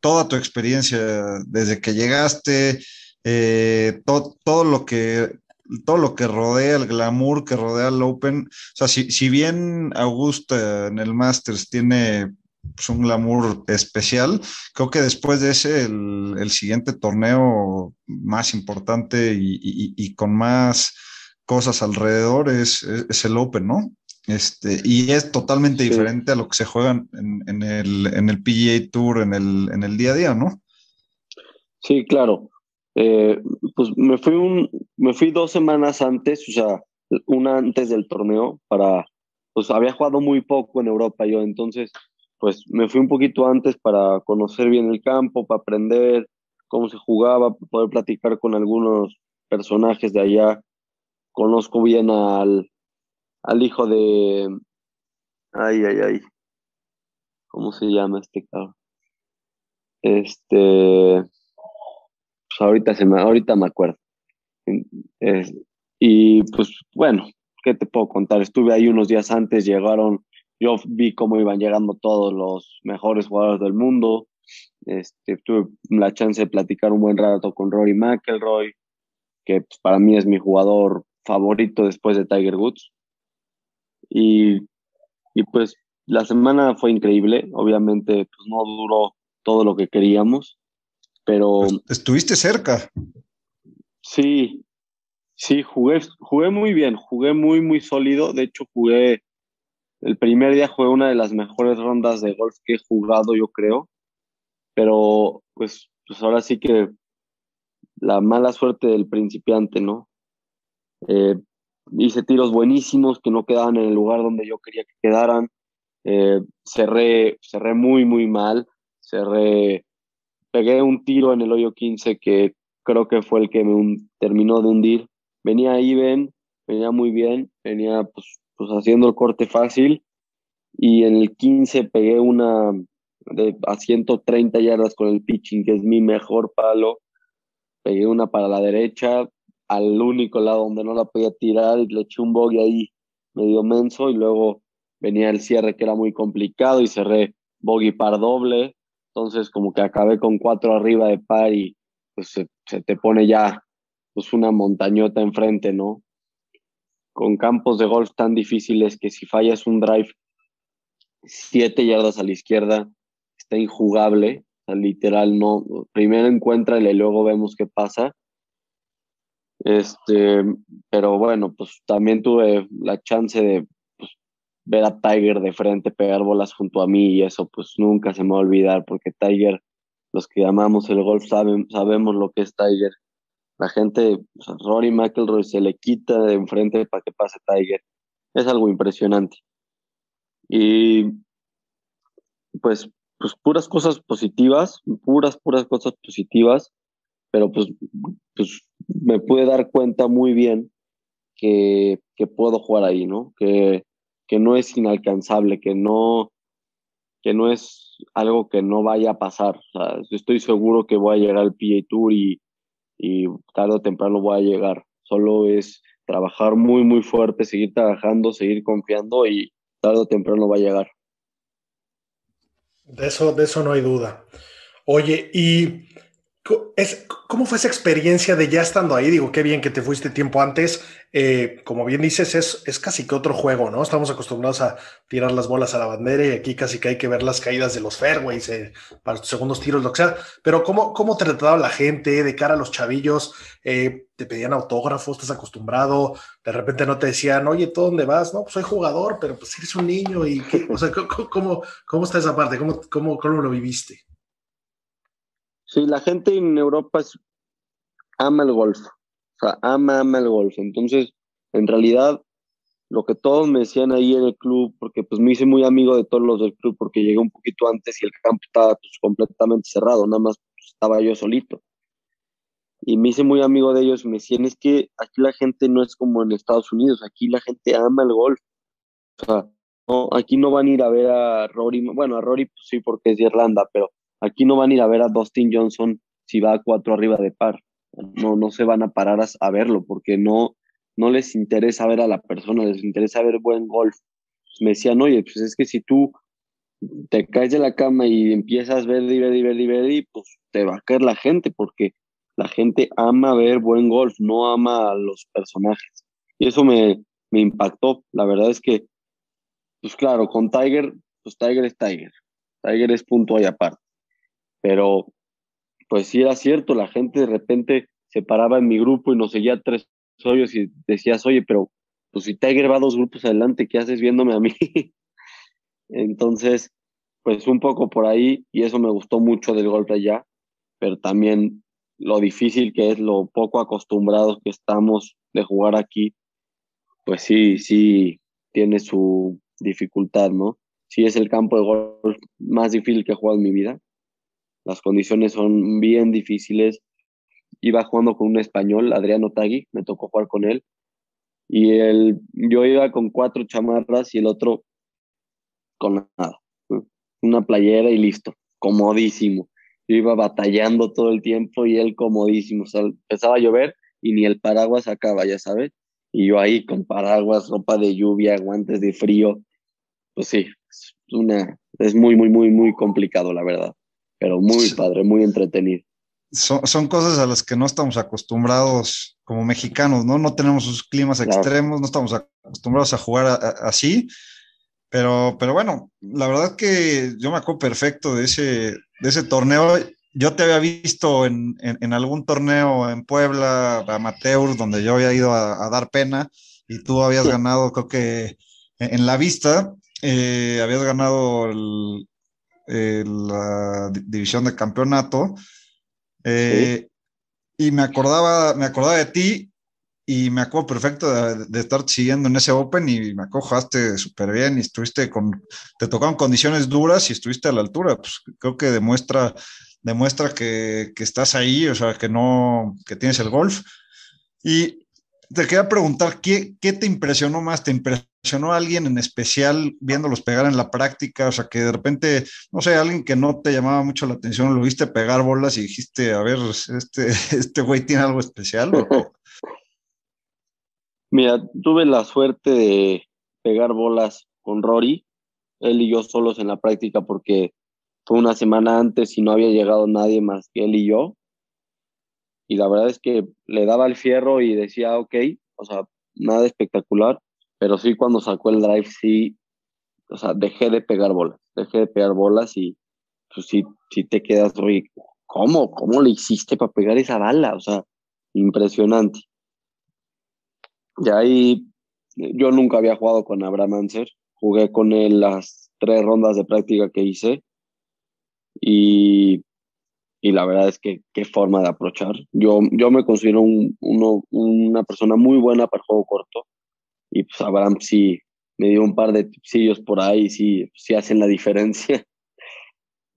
toda tu experiencia desde que llegaste, eh, todo lo que todo lo que rodea, el glamour que rodea el Open. O sea, si, si bien Augusta en el Masters tiene pues, un glamour especial, creo que después de ese, el, siguiente torneo más importante y, con más cosas alrededor es, es, el Open, ¿no? Este, y es totalmente diferente a lo que se juega en, en, el, en el PGA Tour en el, en el día a día, ¿no? Sí, claro. Eh, pues me fui, un, me fui dos semanas antes, o sea, una antes del torneo, para, pues había jugado muy poco en Europa yo, entonces, pues me fui un poquito antes para conocer bien el campo, para aprender cómo se jugaba, poder platicar con algunos personajes de allá. Conozco bien al, al hijo de... Ay, ay, ay. ¿Cómo se llama este cabrón? Este ahorita, se me, ahorita me acuerdo. y pues bueno, ¿qué te puedo contar? Estuve ahí unos días antes, llegaron, yo vi cómo iban llegando todos los mejores jugadores del mundo. Este, tuve la chance de platicar un buen rato con Rory McElroy, que pues, para mí es mi jugador favorito después de Tiger Woods. Y, y pues la semana fue increíble, obviamente pues no duró todo lo que queríamos, pero... Estuviste cerca. Sí, sí, jugué, jugué muy bien, jugué muy, muy sólido. De hecho, jugué, el primer día jugué una de las mejores rondas de golf que he jugado, yo creo. Pero, pues, pues ahora sí que la mala suerte del principiante, ¿no? Eh, hice tiros buenísimos que no quedaban en el lugar donde yo quería que quedaran. Eh, cerré, cerré muy, muy mal. Cerré pegué un tiro en el hoyo 15 que creo que fue el que me terminó de hundir. Venía Ben, venía muy bien, venía pues, pues, haciendo el corte fácil y en el 15 pegué una de a 130 yardas con el pitching, que es mi mejor palo. Pegué una para la derecha, al único lado donde no la podía tirar y le eché un bogey ahí medio menso y luego venía el cierre que era muy complicado y cerré bogey par doble entonces, como que acabé con cuatro arriba de par y pues se, te pone ya pues una montañota enfrente, ¿no? Con campos de golf tan difíciles que si fallas un drive siete yardas a la izquierda, está injugable. Literal, no. Primero encuéntrale y luego vemos qué pasa. Este, pero bueno, pues también tuve la chance de ver a Tiger de frente pegar bolas junto a mí y eso pues nunca se me va a olvidar porque Tiger, los que amamos el golf saben, sabemos lo que es Tiger. La gente, Rory McIlroy se le quita de enfrente para que pase Tiger. Es algo impresionante. Y pues, pues puras cosas positivas, puras, puras cosas positivas, pero pues, pues me pude dar cuenta muy bien que, que puedo jugar ahí, ¿no? Que, que no es inalcanzable, que no, que no es algo que no vaya a pasar. estoy seguro que voy a llegar al PA Tour y, y tarde o temprano voy a llegar. Solo es trabajar muy, muy fuerte, seguir trabajando, seguir confiando y tarde o temprano va a llegar. De eso, de eso no hay duda. Oye, y es, ¿Cómo fue esa experiencia de ya estando ahí? Digo, qué bien que te fuiste tiempo antes. Eh, como bien dices, es, es casi que otro juego, ¿no? Estamos acostumbrados a tirar las bolas a la bandera y aquí casi que hay que ver las caídas de los fairways eh, para los segundos tiros, lo que sea. Pero ¿cómo, cómo te trataba la gente de cara a los chavillos? Eh, ¿Te pedían autógrafos? ¿Estás acostumbrado? De repente no te decían, oye, ¿tú dónde vas? No, pues soy jugador, pero pues eres un niño. y O sea, ¿cómo, cómo, está esa parte? ¿Cómo, cómo, cómo lo viviste? Sí, la gente en Europa ama el golf, o sea, ama, ama el golf. Entonces, en realidad, lo que todos me decían ahí en el club, porque pues me hice muy amigo de todos los del club, porque llegué un poquito antes y el campo estaba pues, completamente cerrado, nada más pues, estaba yo solito. Y me hice muy amigo de ellos y me decían, es que aquí la gente no es como en Estados Unidos, aquí la gente ama el golf. O sea, no, aquí no van a ir a ver a Rory, bueno, a Rory pues sí porque es de Irlanda, pero Aquí no van a ir a ver a Dustin Johnson si va a cuatro arriba de par. No, no se van a parar a, verlo porque no, no les interesa ver a la persona, les interesa ver buen golf. Me decían, oye, pues es que si tú te caes de la cama y empiezas a ver y ver y ver y ver, pues te va a caer la gente porque la gente ama ver buen golf, no ama a los personajes. Y eso me, me impactó. La verdad es que, pues claro, con Tiger, pues Tiger es Tiger. Tiger es punto ahí aparte. Pero, pues sí era cierto, la gente de repente se paraba en mi grupo y nos seguía tres hoyos y decías, oye, pero pues si Tiger va dos grupos adelante, ¿qué haces viéndome a mí? Entonces, pues un poco por ahí, y eso me gustó mucho del golpe allá, pero también lo difícil que es, lo poco acostumbrados que estamos de jugar aquí, pues sí, sí tiene su dificultad, ¿no? Sí es el campo de golf más difícil que he jugado en mi vida, las condiciones son bien difíciles. Iba jugando con un español, Adriano Tagui, me tocó jugar con él. Y él, yo iba con cuatro chamarras y el otro con nada. Una playera y listo, comodísimo. Yo iba batallando todo el tiempo y él comodísimo. Empezaba a llover y ni el paraguas acaba, ya sabes. Y yo ahí con paraguas, ropa de lluvia, guantes de frío. Pues sí, una, es muy, muy, muy, muy complicado, la verdad pero muy padre, muy entretenido. Son, son, cosas a las que no estamos acostumbrados como mexicanos, ¿no? No tenemos sus climas extremos, no estamos acostumbrados a jugar así, pero, pero bueno, la verdad que yo me acuerdo perfecto de ese, de ese torneo. Yo te había visto en, en, algún torneo en Puebla, amateur, donde yo había ido a, dar pena y tú habías ganado, creo que en la vista, eh, habías ganado el, eh, la división de campeonato. Eh, y me acordaba, me acordaba de ti y me acuerdo perfecto de, estar siguiendo en ese Open y me acuerdo jugaste súper bien y estuviste con, te tocaron condiciones duras y estuviste a la altura. Pues creo que demuestra, demuestra que, que estás ahí, o sea, que no, que tienes el golf. Y te quería preguntar, ¿qué, ¿qué, te impresionó más? ¿Te impresionó alguien en especial viéndolos pegar en la práctica? O sea, que de repente, no sé, alguien que no te llamaba mucho la atención, lo viste pegar bolas y dijiste, a ver, este, este güey tiene algo especial. Mira, tuve la suerte de pegar bolas con Rory, él y yo solos en la práctica porque fue una semana antes y no había llegado nadie más que él y yo y la verdad es que le daba el fierro y decía, ok, o sea, nada espectacular, pero sí cuando sacó el drive, sí, o sea, dejé de pegar bolas, dejé de pegar bolas y pues sí, sí te quedas, oye, ¿cómo? ¿Cómo le hiciste para pegar esa bala? O sea, impresionante. Y ahí yo nunca había jugado con Abraham Anser, jugué con él las tres rondas de práctica que hice y y la verdad es que qué forma de aprovechar. Yo, yo me considero un, uno, una persona muy buena para el juego corto y pues Abraham sí me dio un par de tipsillos por ahí, sí, sí hacen la diferencia.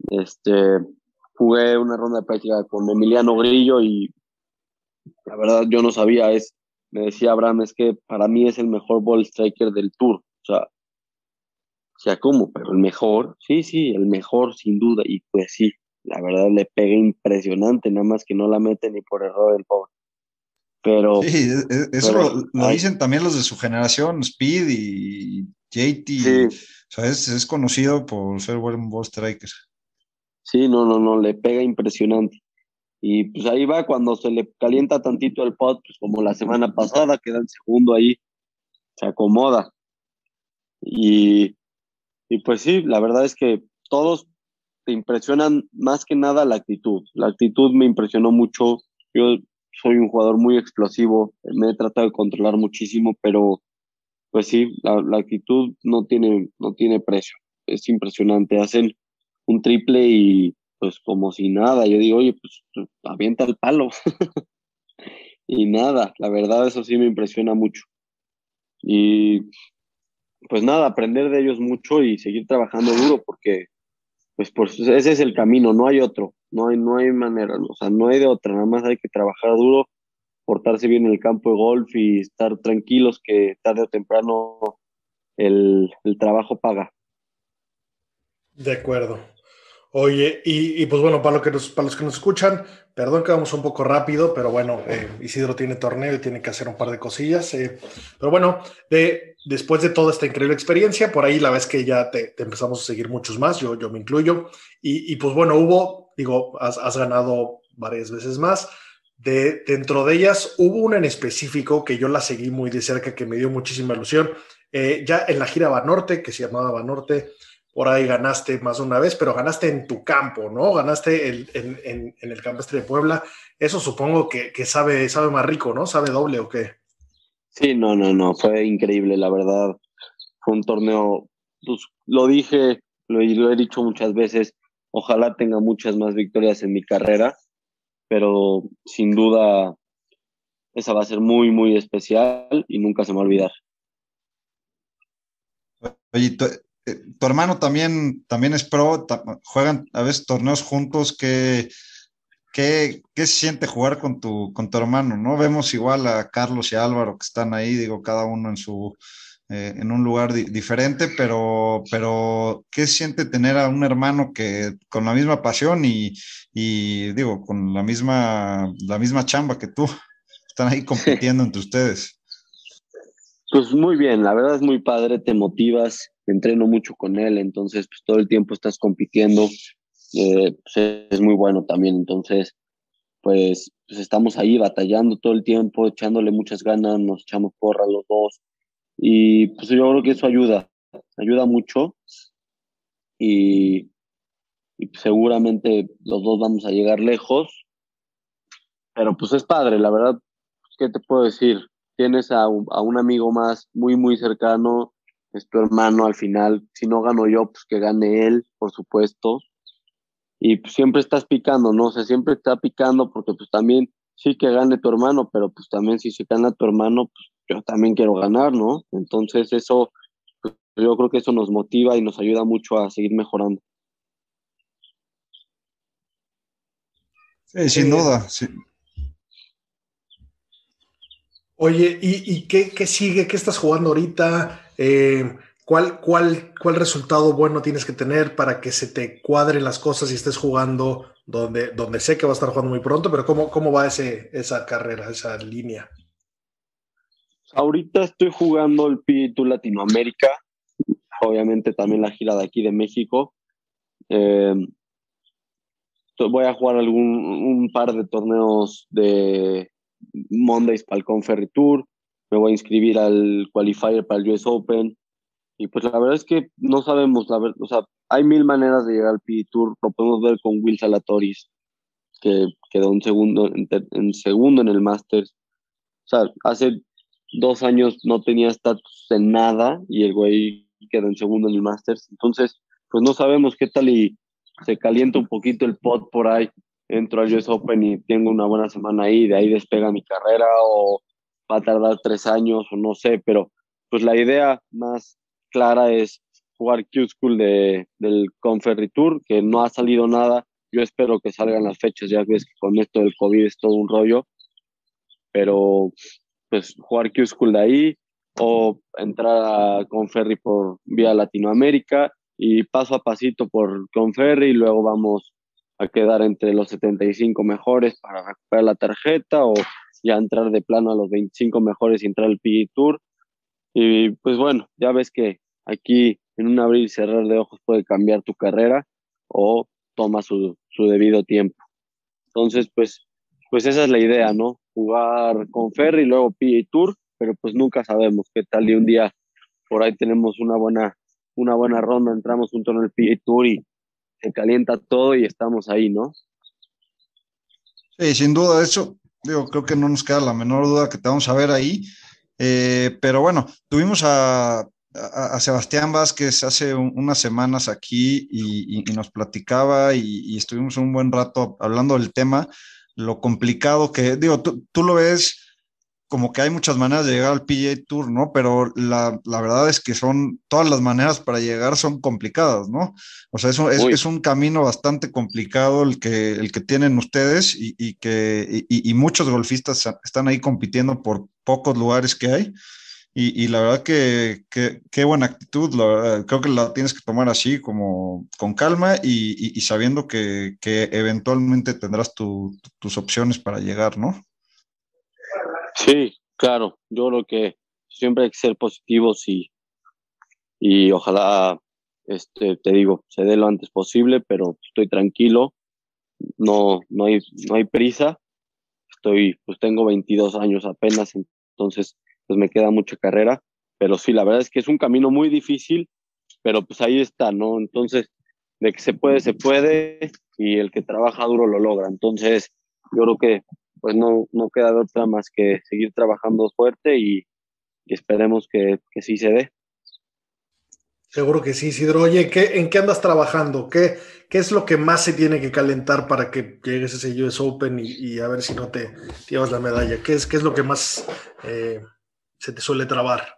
Este, jugué una ronda de práctica con Emiliano Grillo y la verdad yo no sabía, es, me decía Abraham, es que para mí es el mejor ball striker del tour, o sea, o sea, ¿cómo? Pero el mejor, sí, sí, el mejor sin duda, y pues sí, la verdad le pega impresionante, nada más que no la mete ni por error el pobre. Pero. Sí, e- e- eso pero- lo, lo dicen también los de su generación, Speed y JT. Sí. O sea, es, es conocido por ser buen ball striker. Sí, no, no, no, le pega impresionante. Y pues ahí va cuando se le calienta tantito el pot, pues como la semana pasada, queda el segundo ahí, se acomoda. Y, y pues sí, la verdad es que todos te impresionan más que nada la actitud. La actitud me impresionó mucho. Yo soy un jugador muy explosivo, me he tratado de controlar muchísimo, pero pues sí, la, actitud no tiene, no tiene precio. Es impresionante. Hacen un triple y pues como si nada. Yo digo, oye, pues avienta el palo. y nada, la verdad eso sí me impresiona mucho. Y pues nada, aprender de ellos mucho y seguir trabajando duro porque pues, pues ese es el camino, no hay otro, no hay, no hay manera, o sea, no hay de otra, nada más hay que trabajar duro, portarse bien en el campo de golf y estar tranquilos que tarde o temprano el, el trabajo paga. De acuerdo. Oye, y, pues bueno, para, lo que nos, para los que nos escuchan, perdón que vamos un poco rápido, pero bueno, eh, Isidro tiene torneo y tiene que hacer un par de cosillas. eh, pero bueno, de, después de toda esta increíble experiencia, por ahí la vez que ya te, empezamos a seguir muchos más, yo, yo me incluyo. Y, y pues bueno, hubo, digo, has, ganado varias veces más. De, dentro de ellas hubo una en específico que yo la seguí muy de cerca, que me dio muchísima ilusión. Eh, ya en la gira Banorte, que se llamaba Banorte, por ahí ganaste más de una vez, pero ganaste en tu campo, ¿no? Ganaste el, en, en, en, el campestre de Puebla. Eso supongo que, que, sabe, sabe más rico, ¿no? ¿Sabe doble o qué? Sí, no, no, no, fue increíble, la verdad. Fue un torneo, pues lo dije, lo, lo he dicho muchas veces, ojalá tenga muchas más victorias en mi carrera, pero sin duda esa va a ser muy, muy especial y nunca se me va a olvidar. Oye, eh, tu hermano también, también es pro, juegan a veces torneos juntos, ¿qué, siente jugar con tu, con tu hermano? ¿no? Vemos igual a Carlos y a Álvaro que están ahí, digo, cada uno en su, eh, en un lugar di diferente, pero, pero ¿qué siente tener a un hermano que con la misma pasión y, y digo, con la misma, la misma chamba que tú? Están ahí compitiendo entre ustedes. Pues muy bien, la verdad es muy padre, te motivas, entreno mucho con él, entonces pues todo el tiempo estás compitiendo, eh, pues, es muy bueno también, entonces pues, pues, estamos ahí batallando todo el tiempo, echándole muchas ganas, nos echamos porra los dos y pues yo creo que eso ayuda, ayuda mucho y, y seguramente los dos vamos a llegar lejos, pero pues es padre, la verdad, ¿qué te puedo decir? Tienes a a un amigo más muy, muy cercano, es tu hermano al final. Si no gano yo, pues que gane él, por supuesto. Y pues siempre estás picando, ¿no? O sea, siempre está picando porque pues también sí que gane tu hermano, pero pues también si se gana tu hermano, pues yo también quiero ganar, ¿no? Entonces eso, pues, yo creo que eso nos motiva y nos ayuda mucho a seguir mejorando. Sí, sin duda, sí. Oye, ¿y, qué, sigue? ¿Qué estás jugando ahorita? Eh, ¿cuál, cuál, ¿Cuál resultado bueno tienes que tener para que se te cuadren las cosas y estés jugando donde, donde sé que va a estar jugando muy pronto, pero ¿cómo, cómo va ese, esa carrera, esa línea? Ahorita estoy jugando el PITU Latinoamérica, obviamente también la gira de aquí de México. Eh, voy a jugar algún un par de torneos de Mondays para el Conferry Tour, me voy a inscribir al qualifier para el US Open. Y pues la verdad es que no sabemos, la verdad, o sea, hay mil maneras de llegar al PG Tour, lo podemos ver con Will Salatoris, que quedó en segundo en, en segundo en el Masters, o sea, hace dos años no tenía estatus en nada y el güey quedó en segundo en el Masters, entonces pues no sabemos qué tal y se calienta un poquito el pot por ahí entro al US Open y tengo una buena semana ahí, de ahí despega mi carrera o va a tardar tres años o no sé, pero pues la idea más clara es jugar Q-School de, del Conferry Tour, que no ha salido nada. Yo espero que salgan las fechas, ya ves que con esto del COVID es todo un rollo, pero pues jugar Q-School de ahí o entrar a Conferry por vía Latinoamérica y paso a pasito por Conferry y luego vamos a quedar entre los 75 mejores para recuperar la tarjeta o ya entrar de plano a los 25 mejores y entrar al PGA Tour. Y pues bueno, ya ves que aquí en un abrir y cerrar de ojos puede cambiar tu carrera o toma su, su debido tiempo. Entonces, pues, pues esa es la idea, ¿no? Jugar con Ferry luego PGA Tour, pero pues nunca sabemos qué tal y un día por ahí tenemos una buena, una buena ronda, entramos junto en el PGA Tour y se calienta todo y estamos ahí, ¿no? Sí, sin duda, eso, digo, creo que no nos queda la menor duda que te vamos a ver ahí. Eh, pero bueno, tuvimos a, Sebastián Vázquez hace unas semanas aquí y, nos platicaba y, estuvimos un buen rato hablando del tema, lo complicado que, digo, tú, tú lo ves como que hay muchas maneras de llegar al PGA Tour, ¿no? Pero la, la, verdad es que son, todas las maneras para llegar son complicadas, ¿no? O sea, es un, es, un camino bastante complicado el que, el que tienen ustedes y, y que y, y, muchos golfistas están ahí compitiendo por pocos lugares que hay. Y, la verdad que, qué buena actitud, creo que la tienes que tomar así, como con calma y, sabiendo que, que, eventualmente tendrás tu, tus opciones para llegar, ¿no? Sí, claro. Yo creo que siempre hay que ser positivos y, y ojalá, este, te digo, se dé lo antes posible, pero estoy tranquilo. No, no hay, no hay prisa. Estoy, pues tengo 22 años apenas, entonces pues me queda mucha carrera. Pero sí, la verdad es que es un camino muy difícil, pero pues ahí está, ¿no? Entonces, de que se puede, se puede, y el que trabaja duro lo logra. Entonces, yo creo que pues no, no queda de otra más que seguir trabajando fuerte y, esperemos que, que, sí se dé. Seguro que sí, Sidro. Oye, ¿qué, ¿en qué andas trabajando? ¿Qué, ¿Qué es lo que más se tiene que calentar para que llegues a ese US Open y, a ver si no te, llevas la medalla? ¿Qué es, qué es lo que más eh, se te suele trabar?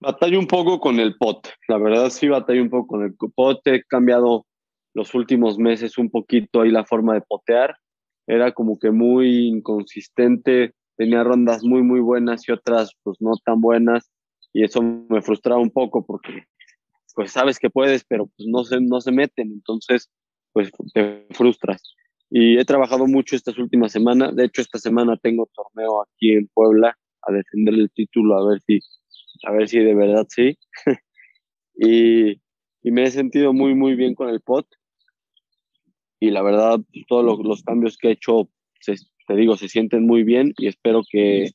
Batallo un poco con el pot. La verdad sí batallo un poco con el pot. He cambiado los últimos meses un poquito ahí la forma de potear era como que muy inconsistente, tenía rondas muy, muy buenas y otras pues no tan buenas y eso me frustraba un poco porque pues sabes que puedes, pero pues no se, no se meten, entonces pues te frustras. Y he trabajado mucho estas últimas semanas, de hecho esta semana tengo torneo aquí en Puebla a defender el título, a ver si, a ver si de verdad sí. y, y me he sentido muy, muy bien con el pot y la verdad todos los, cambios que he hecho, te digo, se sienten muy bien y espero que,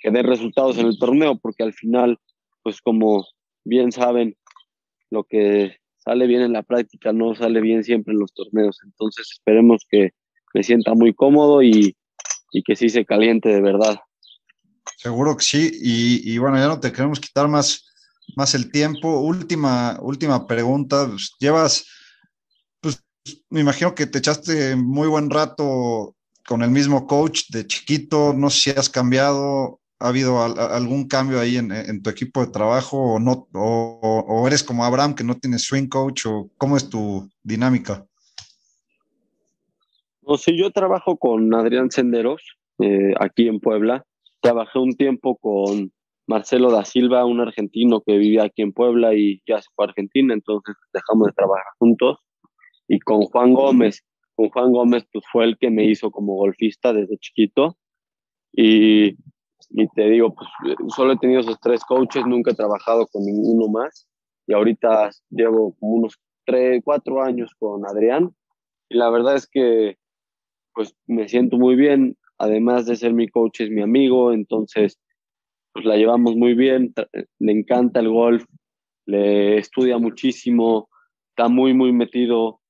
que den resultados en el torneo porque al final, pues como bien saben, lo que sale bien en la práctica no sale bien siempre en los torneos. Entonces esperemos que me sienta muy cómodo y, y que sí se caliente de verdad. Seguro que sí. Y, y, bueno, ya no te queremos quitar más, más el tiempo. Última, última pregunta. Pues, llevas me imagino que te echaste muy buen rato con el mismo coach de chiquito, no sé si has cambiado, ha habido algún cambio ahí en, tu equipo de trabajo o no, o, eres como Abraham que no tienes swing coach o cómo es tu dinámica. No, sí, yo trabajo con Adrián Senderos eh, aquí en Puebla. Trabajé un tiempo con Marcelo da Silva, un argentino que vivía aquí en Puebla y ya se fue a Argentina, entonces dejamos de trabajar juntos y con Juan Gómez. Con Juan Gómez pues fue el que me hizo como golfista desde chiquito. Y, y te digo, pues solo he tenido esos tres coaches, nunca he trabajado con ninguno más. Y ahorita llevo como unos tres, cuatro años con Adrián. Y la verdad es que pues me siento muy bien, además de ser mi coach es mi amigo, entonces pues la llevamos muy bien, le encanta el golf, le estudia muchísimo, está muy, muy metido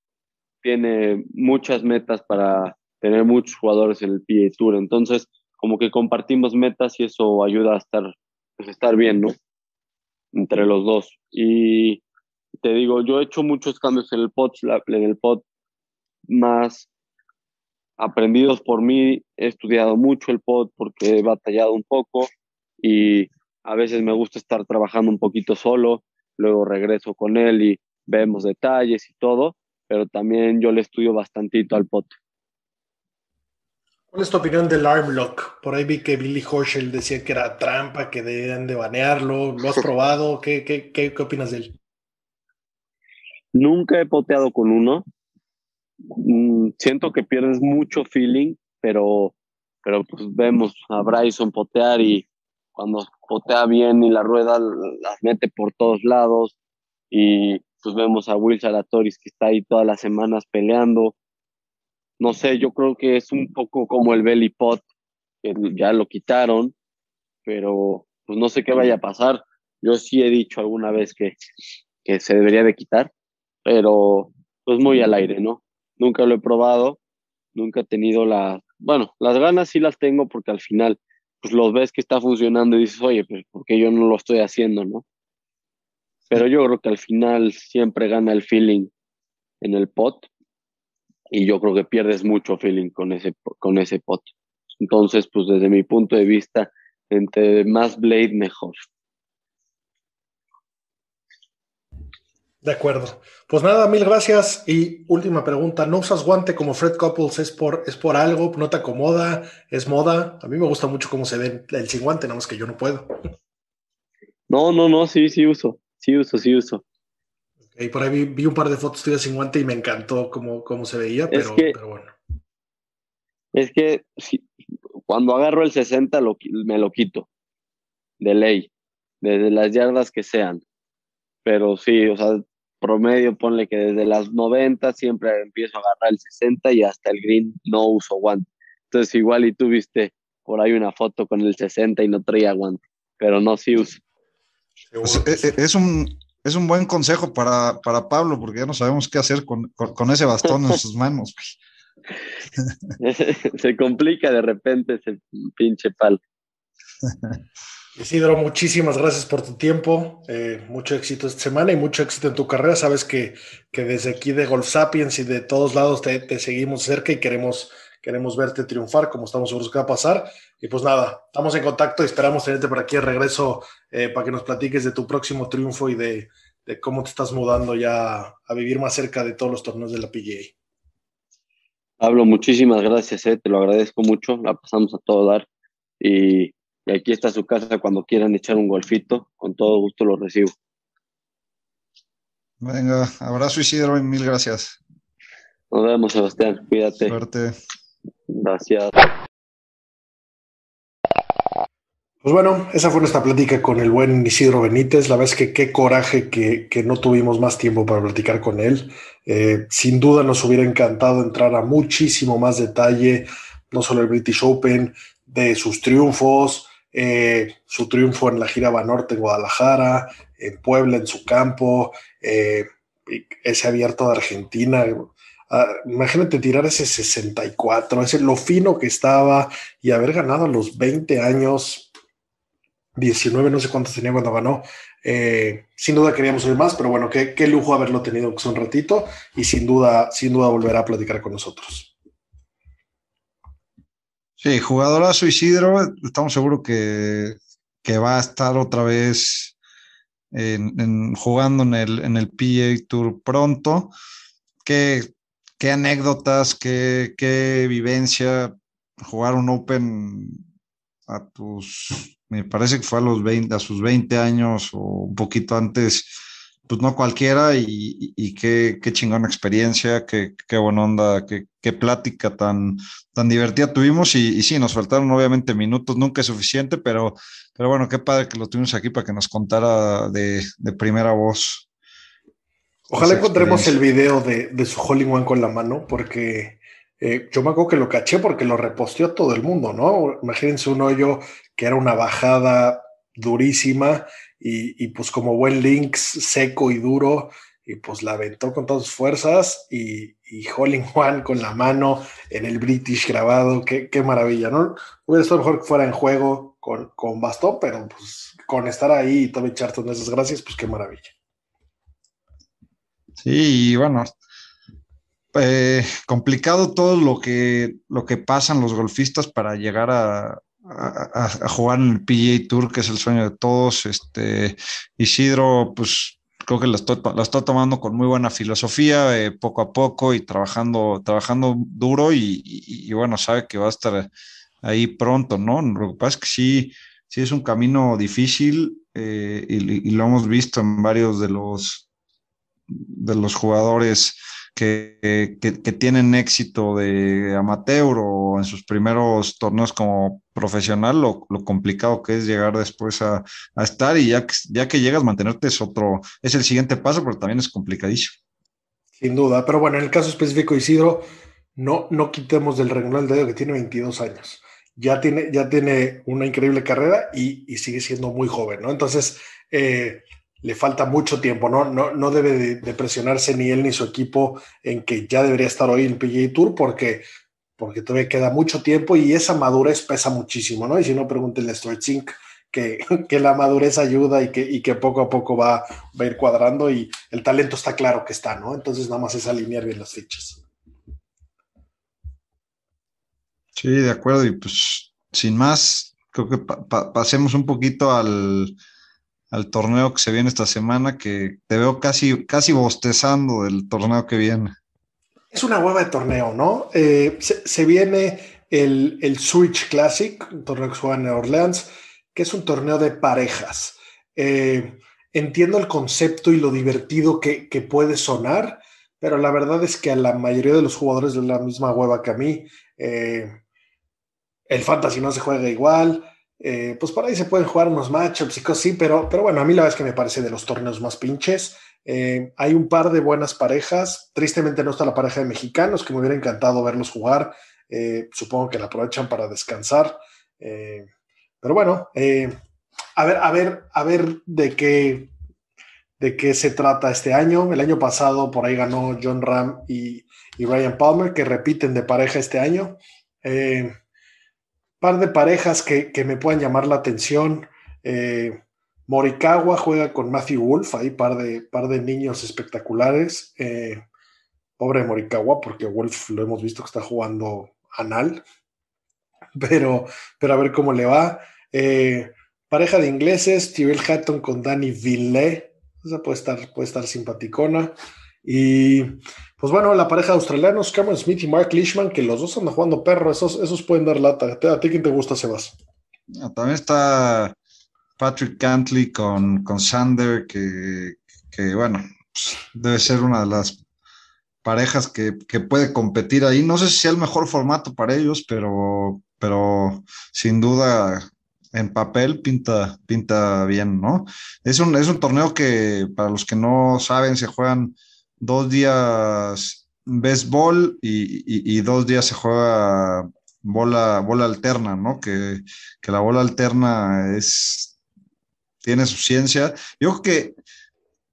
tiene muchas metas para tener muchos jugadores en el PA Tour. Entonces, como que compartimos metas y eso ayuda a estar, pues, estar bien. Entre los dos. Y te digo, yo he hecho muchos cambios en el pod, en el pod más aprendidos por mí. He estudiado mucho el pod porque he batallado un poco y a veces me gusta estar trabajando un poquito solo. Luego regreso con él y vemos detalles y todo pero también yo le estudio bastantito al pote. ¿Cuál es tu opinión del arm lock? Por ahí vi que Billy Horschel decía que era trampa, que debían de banearlo. ¿Lo has probado? ¿Qué, qué, qué, qué opinas de él? Nunca he poteado con uno. Mm, siento que pierdes mucho feeling, pero pero pues vemos a Bryson potear y cuando potea bien y la rueda las mete por todos lados y pues vemos a Will Salatoris que está ahí todas las semanas peleando. No sé, yo creo que es un poco como el belly pot, que ya lo quitaron, pero pues no sé qué vaya a pasar. Yo sí he dicho alguna vez que, que se debería de quitar, pero pues muy al aire, ¿no? Nunca lo he probado, nunca he tenido la, bueno, las ganas sí las tengo porque al final pues los ves que está funcionando y dices, oye, pues porque yo no lo estoy haciendo, ¿no? Pero yo creo que al final siempre gana el feeling en el pot y yo creo que pierdes mucho feeling con ese, con ese pot. Entonces, pues desde mi punto de vista, entre más blade, mejor. De acuerdo. Pues nada, mil gracias. Y última pregunta, ¿no usas guante como Fred Couples? ¿Es por, ¿Es por algo? ¿No te acomoda? ¿Es moda? A mí me gusta mucho cómo se ve el sin guante, nada más que yo no puedo. No, no, no, sí, sí uso. Sí uso, sí uso. Y por ahí vi, un par de fotos tuyas sin guante y me encantó cómo, cómo se veía, pero, pero bueno. Es que cuando agarro el 60 me lo quito, de ley, desde las yardas que sean. Pero sí, o sea, promedio, ponle que desde las 90 siempre empiezo a agarrar el 60 y hasta el green no uso guante. Entonces igual y tú viste por ahí una foto con el 60 y no traía guante, pero no sí uso. Pues, eh, eh, es, un, es un buen consejo para, para Pablo, porque ya no sabemos qué hacer con, con, ese bastón en sus manos. Se complica de repente ese pinche palo. Isidro, muchísimas gracias por tu tiempo. Eh, mucho éxito esta semana y mucho éxito en tu carrera. Sabes que, que desde aquí de Golf Sapiens y de todos lados te, te, seguimos cerca y queremos, queremos verte triunfar, como estamos seguros que va a pasar. Y pues nada, estamos en contacto y esperamos tenerte por aquí de regreso eh, para que nos platiques de tu próximo triunfo y de, de, cómo te estás mudando ya a vivir más cerca de todos los torneos de la PGA. Pablo, muchísimas gracias, eh, te lo agradezco mucho. La pasamos a todo dar y y aquí está su casa cuando quieran echar un golfito. Con todo gusto lo recibo. Venga, abrazo Isidro y mil gracias. Nos vemos, Sebastián. Cuídate. Suerte. Gracias. Pues bueno, esa fue nuestra plática con el buen Isidro Benítez. La verdad es que qué coraje que, que no tuvimos más tiempo para platicar con él. Eh, sin duda nos hubiera encantado entrar a muchísimo más detalle, no solo el British Open, de sus triunfos, eh, su triunfo en la gira Banorte en Guadalajara, en Puebla, en su campo, eh, ese abierto de Argentina. Ah, imagínate tirar ese 64, ese lo fino que estaba y haber ganado a los 20 años, 19, no sé cuántos tenía cuando ganó. Eh, sin duda queríamos oír más, pero bueno, qué, qué lujo haberlo tenido un ratito y sin duda, sin duda volverá a platicar con nosotros. Sí, jugadorazo Isidro, estamos seguros que, va a estar otra vez en, jugando en el, en el PA Tour pronto. ¿Qué, qué anécdotas, qué, qué, vivencia jugar un Open a tus, me parece que fue a los 20, a sus 20 años o un poquito antes, pues no cualquiera y, qué, qué, chingona experiencia, qué, qué buena onda, qué, qué, plática tan, tan divertida tuvimos y, y, sí, nos faltaron obviamente minutos, nunca es suficiente, pero, pero bueno, qué padre que lo tuvimos aquí para que nos contara de, de primera voz. Ojalá encontremos el video de, de su Holling One con la mano, porque eh, yo me acuerdo que lo caché porque lo reposteó todo el mundo, ¿no? Imagínense un hoyo que era una bajada durísima y, pues como buen Lynx seco y duro, y pues la aventó con todas sus fuerzas y, y Holling One con la mano en el British grabado, qué, qué maravilla, ¿no? Hubiera estado mejor que fuera en juego con, con bastón, pero pues con estar ahí y Tommy Charlton, esas gracias, pues qué maravilla. Sí, bueno, eh, complicado todo lo que, lo que pasan los golfistas para llegar a, jugar en el PGA Tour, que es el sueño de todos. Este, Isidro, pues creo que la la tomando con muy buena filosofía, eh, poco a poco y trabajando, trabajando duro y, bueno, sabe que va a estar ahí pronto, ¿no? Lo que pasa es que sí, sí es un camino difícil eh, y, lo hemos visto en varios de los, de los jugadores que, que, tienen éxito de amateur o en sus primeros torneos como profesional, lo, lo complicado que es llegar después a, a, estar y ya que, ya que llegas, mantenerte es otro, es el siguiente paso, pero también es complicadísimo. Sin duda, pero bueno, en el caso específico de Isidro, no, no quitemos del renglón el dedo que tiene 22 años. Ya tiene, ya tiene una increíble carrera y, y sigue siendo muy joven, ¿no? Entonces, eh, le falta mucho tiempo, ¿no? No, no debe de, presionarse ni él ni su equipo en que ya debería estar hoy en PGA Tour porque, porque todavía queda mucho tiempo y esa madurez pesa muchísimo, ¿no? Y si no, pregúntenle a Stuart Zink que, que, la madurez ayuda y que, y que poco a poco va, va a ir cuadrando y el talento está claro que está, ¿no? Entonces nada más es alinear bien las fichas. Sí, de acuerdo. Y pues sin más, creo que pasemos un poquito al, al, torneo que se viene esta semana, que te veo casi, casi bostezando del torneo que viene. Es una hueva de torneo, ¿no? Eh, se, viene el, el, Switch Classic, un torneo que se juega en Orleans, que es un torneo de parejas. Eh, entiendo el concepto y lo divertido que, que puede sonar, pero la verdad es que a la mayoría de los jugadores de la misma hueva que a mí, eh, el fantasy no se juega igual. Eh, pues por ahí se pueden jugar unos matchups y cosas pero, pero bueno, a mí la verdad es que me parece de los torneos más pinches. Eh, hay un par de buenas parejas. Tristemente no está la pareja de mexicanos, que me hubiera encantado verlos jugar. Eh, supongo que la aprovechan para descansar. pero bueno, a ver, a ver, a ver de qué, de qué se trata este año. El año pasado por ahí ganó John Ram y, y Ryan Palmer, que repiten de pareja este año. Par de parejas que, me puedan llamar la atención. Eh, Morikawa juega con Matthew Wolf, ahí par de, par de niños espectaculares. Eh, pobre Morikawa, porque Wolf lo hemos visto que está jugando anal. Pero, pero a ver cómo le va. Eh, pareja de ingleses, Tyrell Hatton con Danny Ville. Esa puede estar, puede estar simpaticona. Y pues bueno, la pareja de australianos, Cameron Smith y Mark Leishman, que los dos andan jugando perro, esos, esos pueden dar lata. ¿A ti quién te gusta, Sebas? Ah, también está Patrick Cantley con, con Sander, que, bueno, pues, debe ser una de las parejas que, puede competir ahí. No sé si sea el mejor formato para ellos, pero, pero sin duda en papel pinta, pinta bien, ¿no? Es un, es un torneo que, para los que no saben, se juegan dos días béisbol y, y, dos días se juega bola, bola alterna, ¿no? Que, la bola alterna es, tiene su ciencia. Yo creo que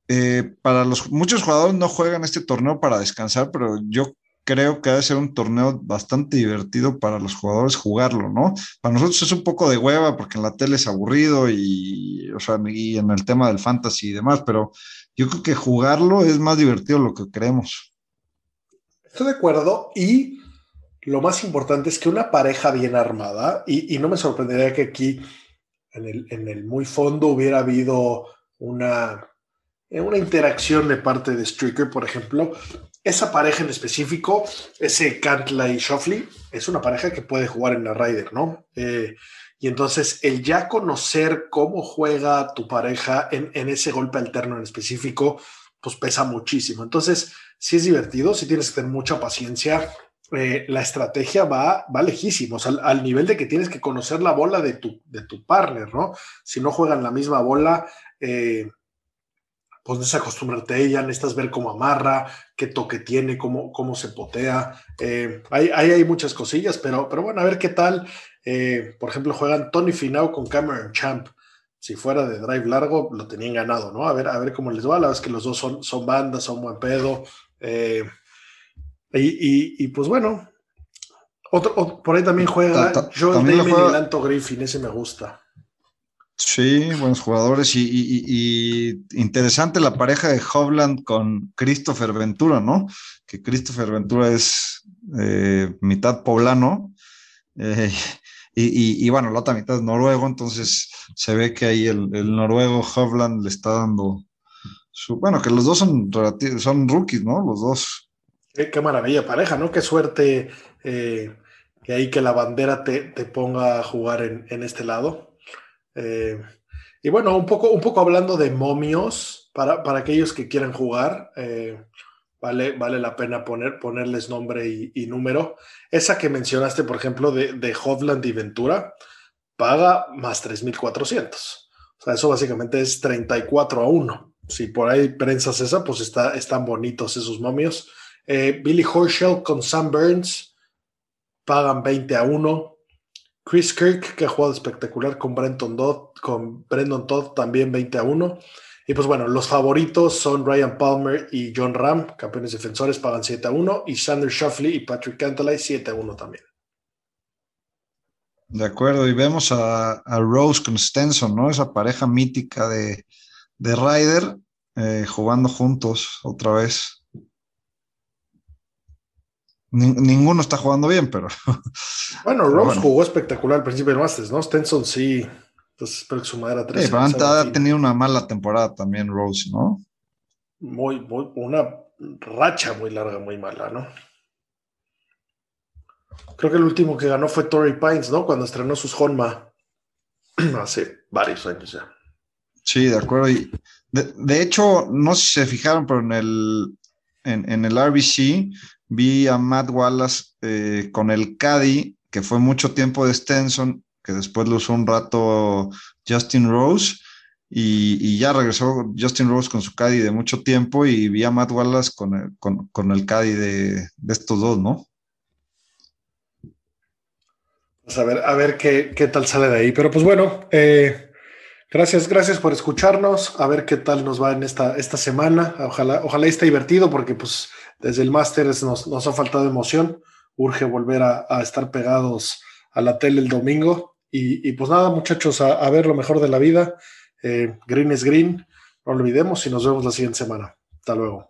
eh, para los muchos jugadores no juegan este torneo para descansar, pero yo creo que debe ser un torneo bastante divertido para los jugadores jugarlo, ¿no? Para nosotros es un poco de hueva porque en la tele es aburrido y, o sea, y en el tema del fantasy y demás, pero yo creo que jugarlo es más divertido de lo que creemos. Estoy de acuerdo y lo más importante es que una pareja bien armada, y, no me sorprendería que aquí en el, muy fondo hubiera habido una, una interacción de parte de Stricker, por ejemplo, esa pareja en específico, ese Cantla y Shoffley, es una pareja que puede jugar en la Ryder, ¿no? Eh, y entonces el ya conocer cómo juega tu pareja en, ese golpe alterno en específico, pues pesa muchísimo. Entonces, si es divertido, si tienes que tener mucha paciencia. Eh, la estrategia va, va lejísimo, al, nivel de que tienes que conocer la bola de tu, de tu partner, ¿no? Si no juegan la misma bola, eh, pues necesitas acostumbrarte a ella, necesitas ver cómo amarra, qué toque tiene, cómo, cómo se potea. Eh, ahí, hay muchas cosillas, pero, pero bueno, a ver qué tal. Eh, por ejemplo, juegan Tony Finau con Cameron Champ. Si fuera de drive largo, lo tenían ganado, ¿no? A ver, a ver cómo les va. La verdad es que los dos son, son bandas, son buen pedo. Eh, y, pues bueno, otro, por ahí también juega Joel Damon y Lanto Griffin, ese me gusta. Sí, buenos jugadores y, interesante la pareja de Hovland con Christopher Ventura, ¿no? Que Christopher Ventura es eh, mitad poblano y, bueno, la otra mitad es noruego, entonces se ve que ahí el, noruego Hovland le está dando su. Bueno, que los dos son, son rookies, ¿no? Los dos. Qué, maravilla, pareja, ¿no? Qué suerte eh, que ahí que la bandera te, ponga a jugar en, este lado. Eh, y bueno, un poco, un poco hablando de momios, para, para aquellos que quieran jugar, eh, vale, vale la pena poner, ponerles nombre y, número. Esa que mencionaste, por ejemplo, de, de Hovland y Ventura, paga más 3.400. O sea, eso básicamente es 34 a 1. Si por ahí prensas esa, pues está, están bonitos esos momios. Eh, Billy Horschel con Sam Burns pagan 20 a 1. Chris Kirk, que ha jugado espectacular con Brenton Dodd, con Brendan Todd también 20 a 1. Y pues bueno, los favoritos son Ryan Palmer y John Ram, campeones defensores, pagan 7 a 1. Y Sander Shuffley y Patrick Cantley 7 a 1 también. De acuerdo, y vemos a, Rose con Stenson, ¿no? Esa pareja mítica de, de Ryder eh, jugando juntos otra vez. ninguno está jugando bien, pero. Bueno, Rose jugó espectacular al principio del Masters, ¿no? Stenson sí. Entonces espero que su madera 3. Sí, ha tenido una mala temporada también, Rose, ¿no? Muy, muy, una racha muy larga, muy mala, ¿no? Creo que el último que ganó fue Tory Pines, ¿no? Cuando estrenó sus Honma hace varios años ya. Sí, de acuerdo. Y de, hecho, no sé si se fijaron, pero en el, en, el RBC vi a Matt Wallace eh, con el Caddy, que fue mucho tiempo de Stenson, que después lo usó un rato Justin Rose. Y, ya regresó Justin Rose con su Caddy de mucho tiempo y vi a Matt Wallace con el, con, el Caddy de, de estos dos, ¿no? Pues a ver, a ver qué, qué, tal sale de ahí. Pero pues bueno, eh, gracias, gracias por escucharnos. A ver qué tal nos va en esta, esta semana. Ojalá, ojalá esté divertido porque pues desde el máster nos, nos, ha faltado emoción. Urge volver a, estar pegados a la tele el domingo. Y, pues nada, muchachos, a, ver lo mejor de la vida. Eh, green es green. No olvidemos y nos vemos la siguiente semana. Hasta luego.